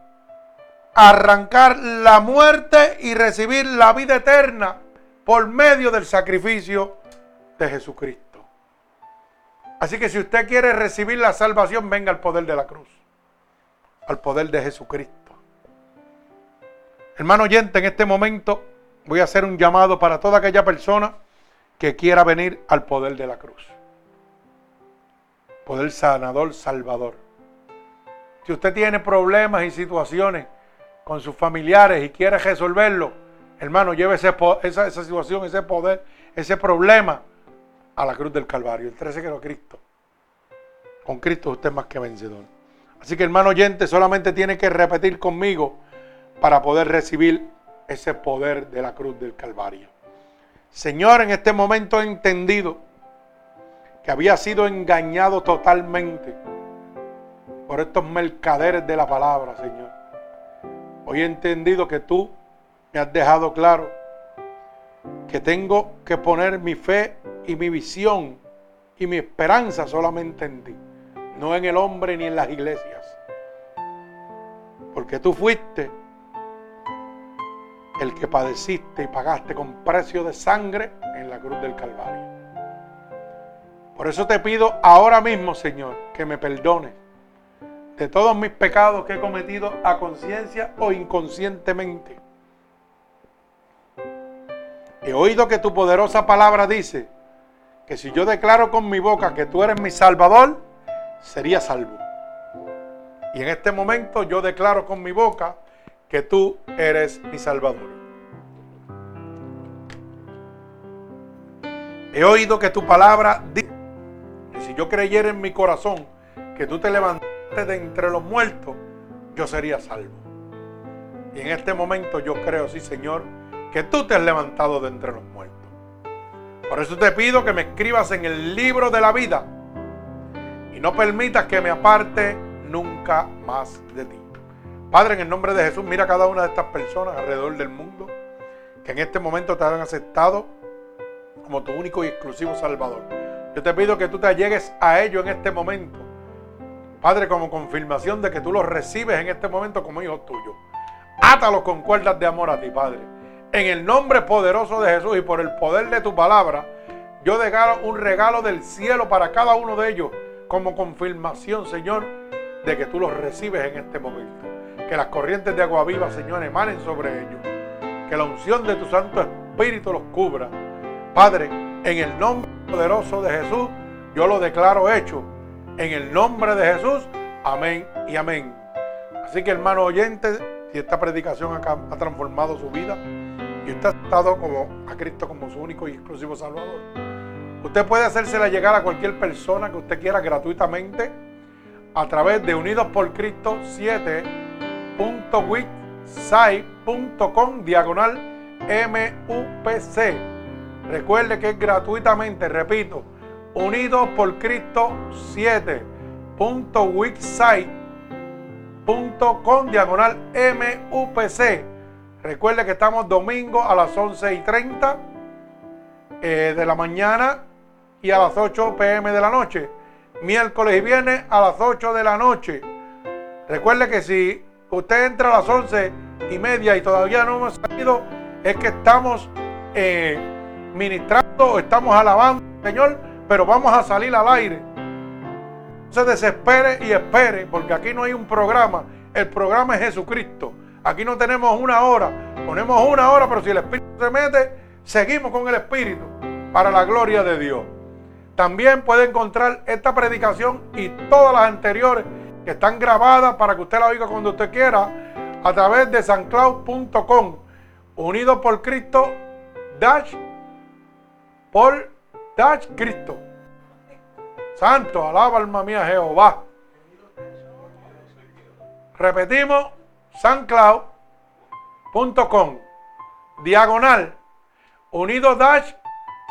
arrancar la muerte y recibir la vida eterna por medio del sacrificio de Jesucristo. Así que si usted quiere recibir la salvación, venga al poder de la cruz, al poder de Jesucristo. Hermano oyente, en este momento voy a hacer un llamado para toda aquella persona que quiera venir al poder de la cruz. Poder sanador, salvador. Si usted tiene problemas y situaciones con sus familiares y quiere resolverlo, hermano, lleve esa, esa situación, ese poder, ese problema a la cruz del Calvario. El 13 que Cristo. Con Cristo usted es más que vencedor. Así que hermano oyente, solamente tiene que repetir conmigo para poder recibir ese poder de la cruz del Calvario. Señor, en este momento he entendido que había sido engañado totalmente por estos mercaderes de la palabra, Señor. Hoy he entendido que tú me has dejado claro que tengo que poner mi fe y mi visión y mi esperanza solamente en ti, no en el hombre ni en las iglesias. Porque tú fuiste el que padeciste y pagaste con precio de sangre en la cruz del Calvario. Por eso te pido ahora mismo, Señor, que me perdones de todos mis pecados que he cometido a conciencia o inconscientemente. He oído que tu poderosa palabra dice que si yo declaro con mi boca que tú eres mi Salvador, sería salvo. Y en este momento yo declaro con mi boca que tú eres mi Salvador. He oído que tu palabra dice que si yo creyera en mi corazón que tú te levantaste de entre los muertos, yo sería salvo. Y en este momento yo creo, sí Señor, que tú te has levantado de entre los muertos. Por eso te pido que me escribas en el libro de la vida y no permitas que me aparte nunca más de ti. Padre, en el nombre de Jesús, mira a cada una de estas personas alrededor del mundo que en este momento te han aceptado como tu único y exclusivo Salvador. Yo te pido que tú te allegues a ellos en este momento. Padre, como confirmación de que tú los recibes en este momento como hijos tuyos. Átalos con cuerdas de amor a ti, Padre. En el nombre poderoso de Jesús y por el poder de tu palabra, yo regalo un regalo del cielo para cada uno de ellos como confirmación, Señor, de que tú los recibes en este momento. Que las corrientes de agua viva, Señor, emanen sobre ellos. Que la unción de tu Santo Espíritu los cubra. Padre, en el nombre poderoso de Jesús, yo lo declaro hecho. En el nombre de Jesús, amén y amén. Así que hermano oyente, si esta predicación ha, transformado su vida y usted ha estado como a Cristo como su único y exclusivo Salvador, usted puede hacérsela llegar a cualquier persona que usted quiera gratuitamente a través de Unidos por Cristo 7 www.wixsite.com diagonal MUPC. Recuerde que es gratuitamente, repito, Unidos por Cristo 7.wixsite.com diagonal MUPC. Recuerde que estamos domingo a las 11 y 30 eh, de la mañana y a las 8 pm de la noche. Miércoles y viernes a las 8 de la noche. Recuerde que si usted entra a las once y media y todavía no hemos salido, es que estamos eh, ministrando, estamos alabando al Señor, pero vamos a salir al aire. No se desespere y espere, porque aquí no hay un programa. El programa es Jesucristo. Aquí no tenemos una hora, ponemos una hora, pero si el Espíritu se mete, seguimos con el Espíritu para la gloria de Dios. También puede encontrar esta predicación y todas las anteriores que están grabadas para que usted la oiga cuando usted quiera a través de sancloud.com, unido por Cristo, dash, por dash Cristo. Santo, alaba alma mía Jehová. Repetimos, sancloud.com, diagonal, unido dash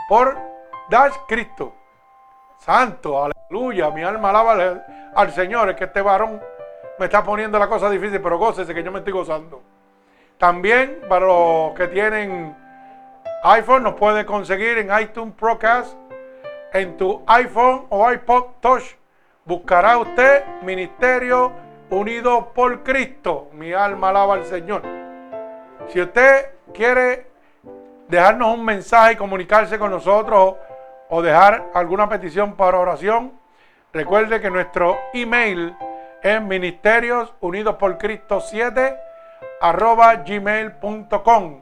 por dash Cristo. Santo, aleluya, mi alma alaba al Señor, es que este varón me está poniendo la cosa difícil, pero gócese que yo me estoy gozando. También para los que tienen iPhone, nos puede conseguir en iTunes Procast, en tu iPhone o iPod Touch. Buscará usted Ministerio Unido por Cristo. Mi alma alaba al Señor. Si usted quiere dejarnos un mensaje y comunicarse con nosotros o dejar alguna petición para oración, recuerde que nuestro email en Ministerios Unidos por Cristo 7 arroba gmail.com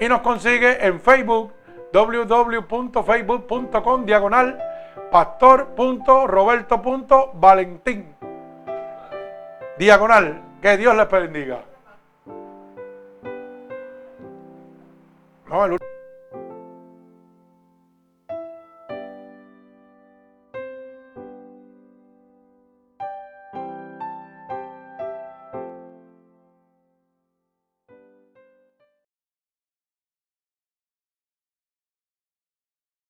y nos consigue en Facebook www.facebook.com diagonal pastor.roberto.valentín diagonal que Dios les bendiga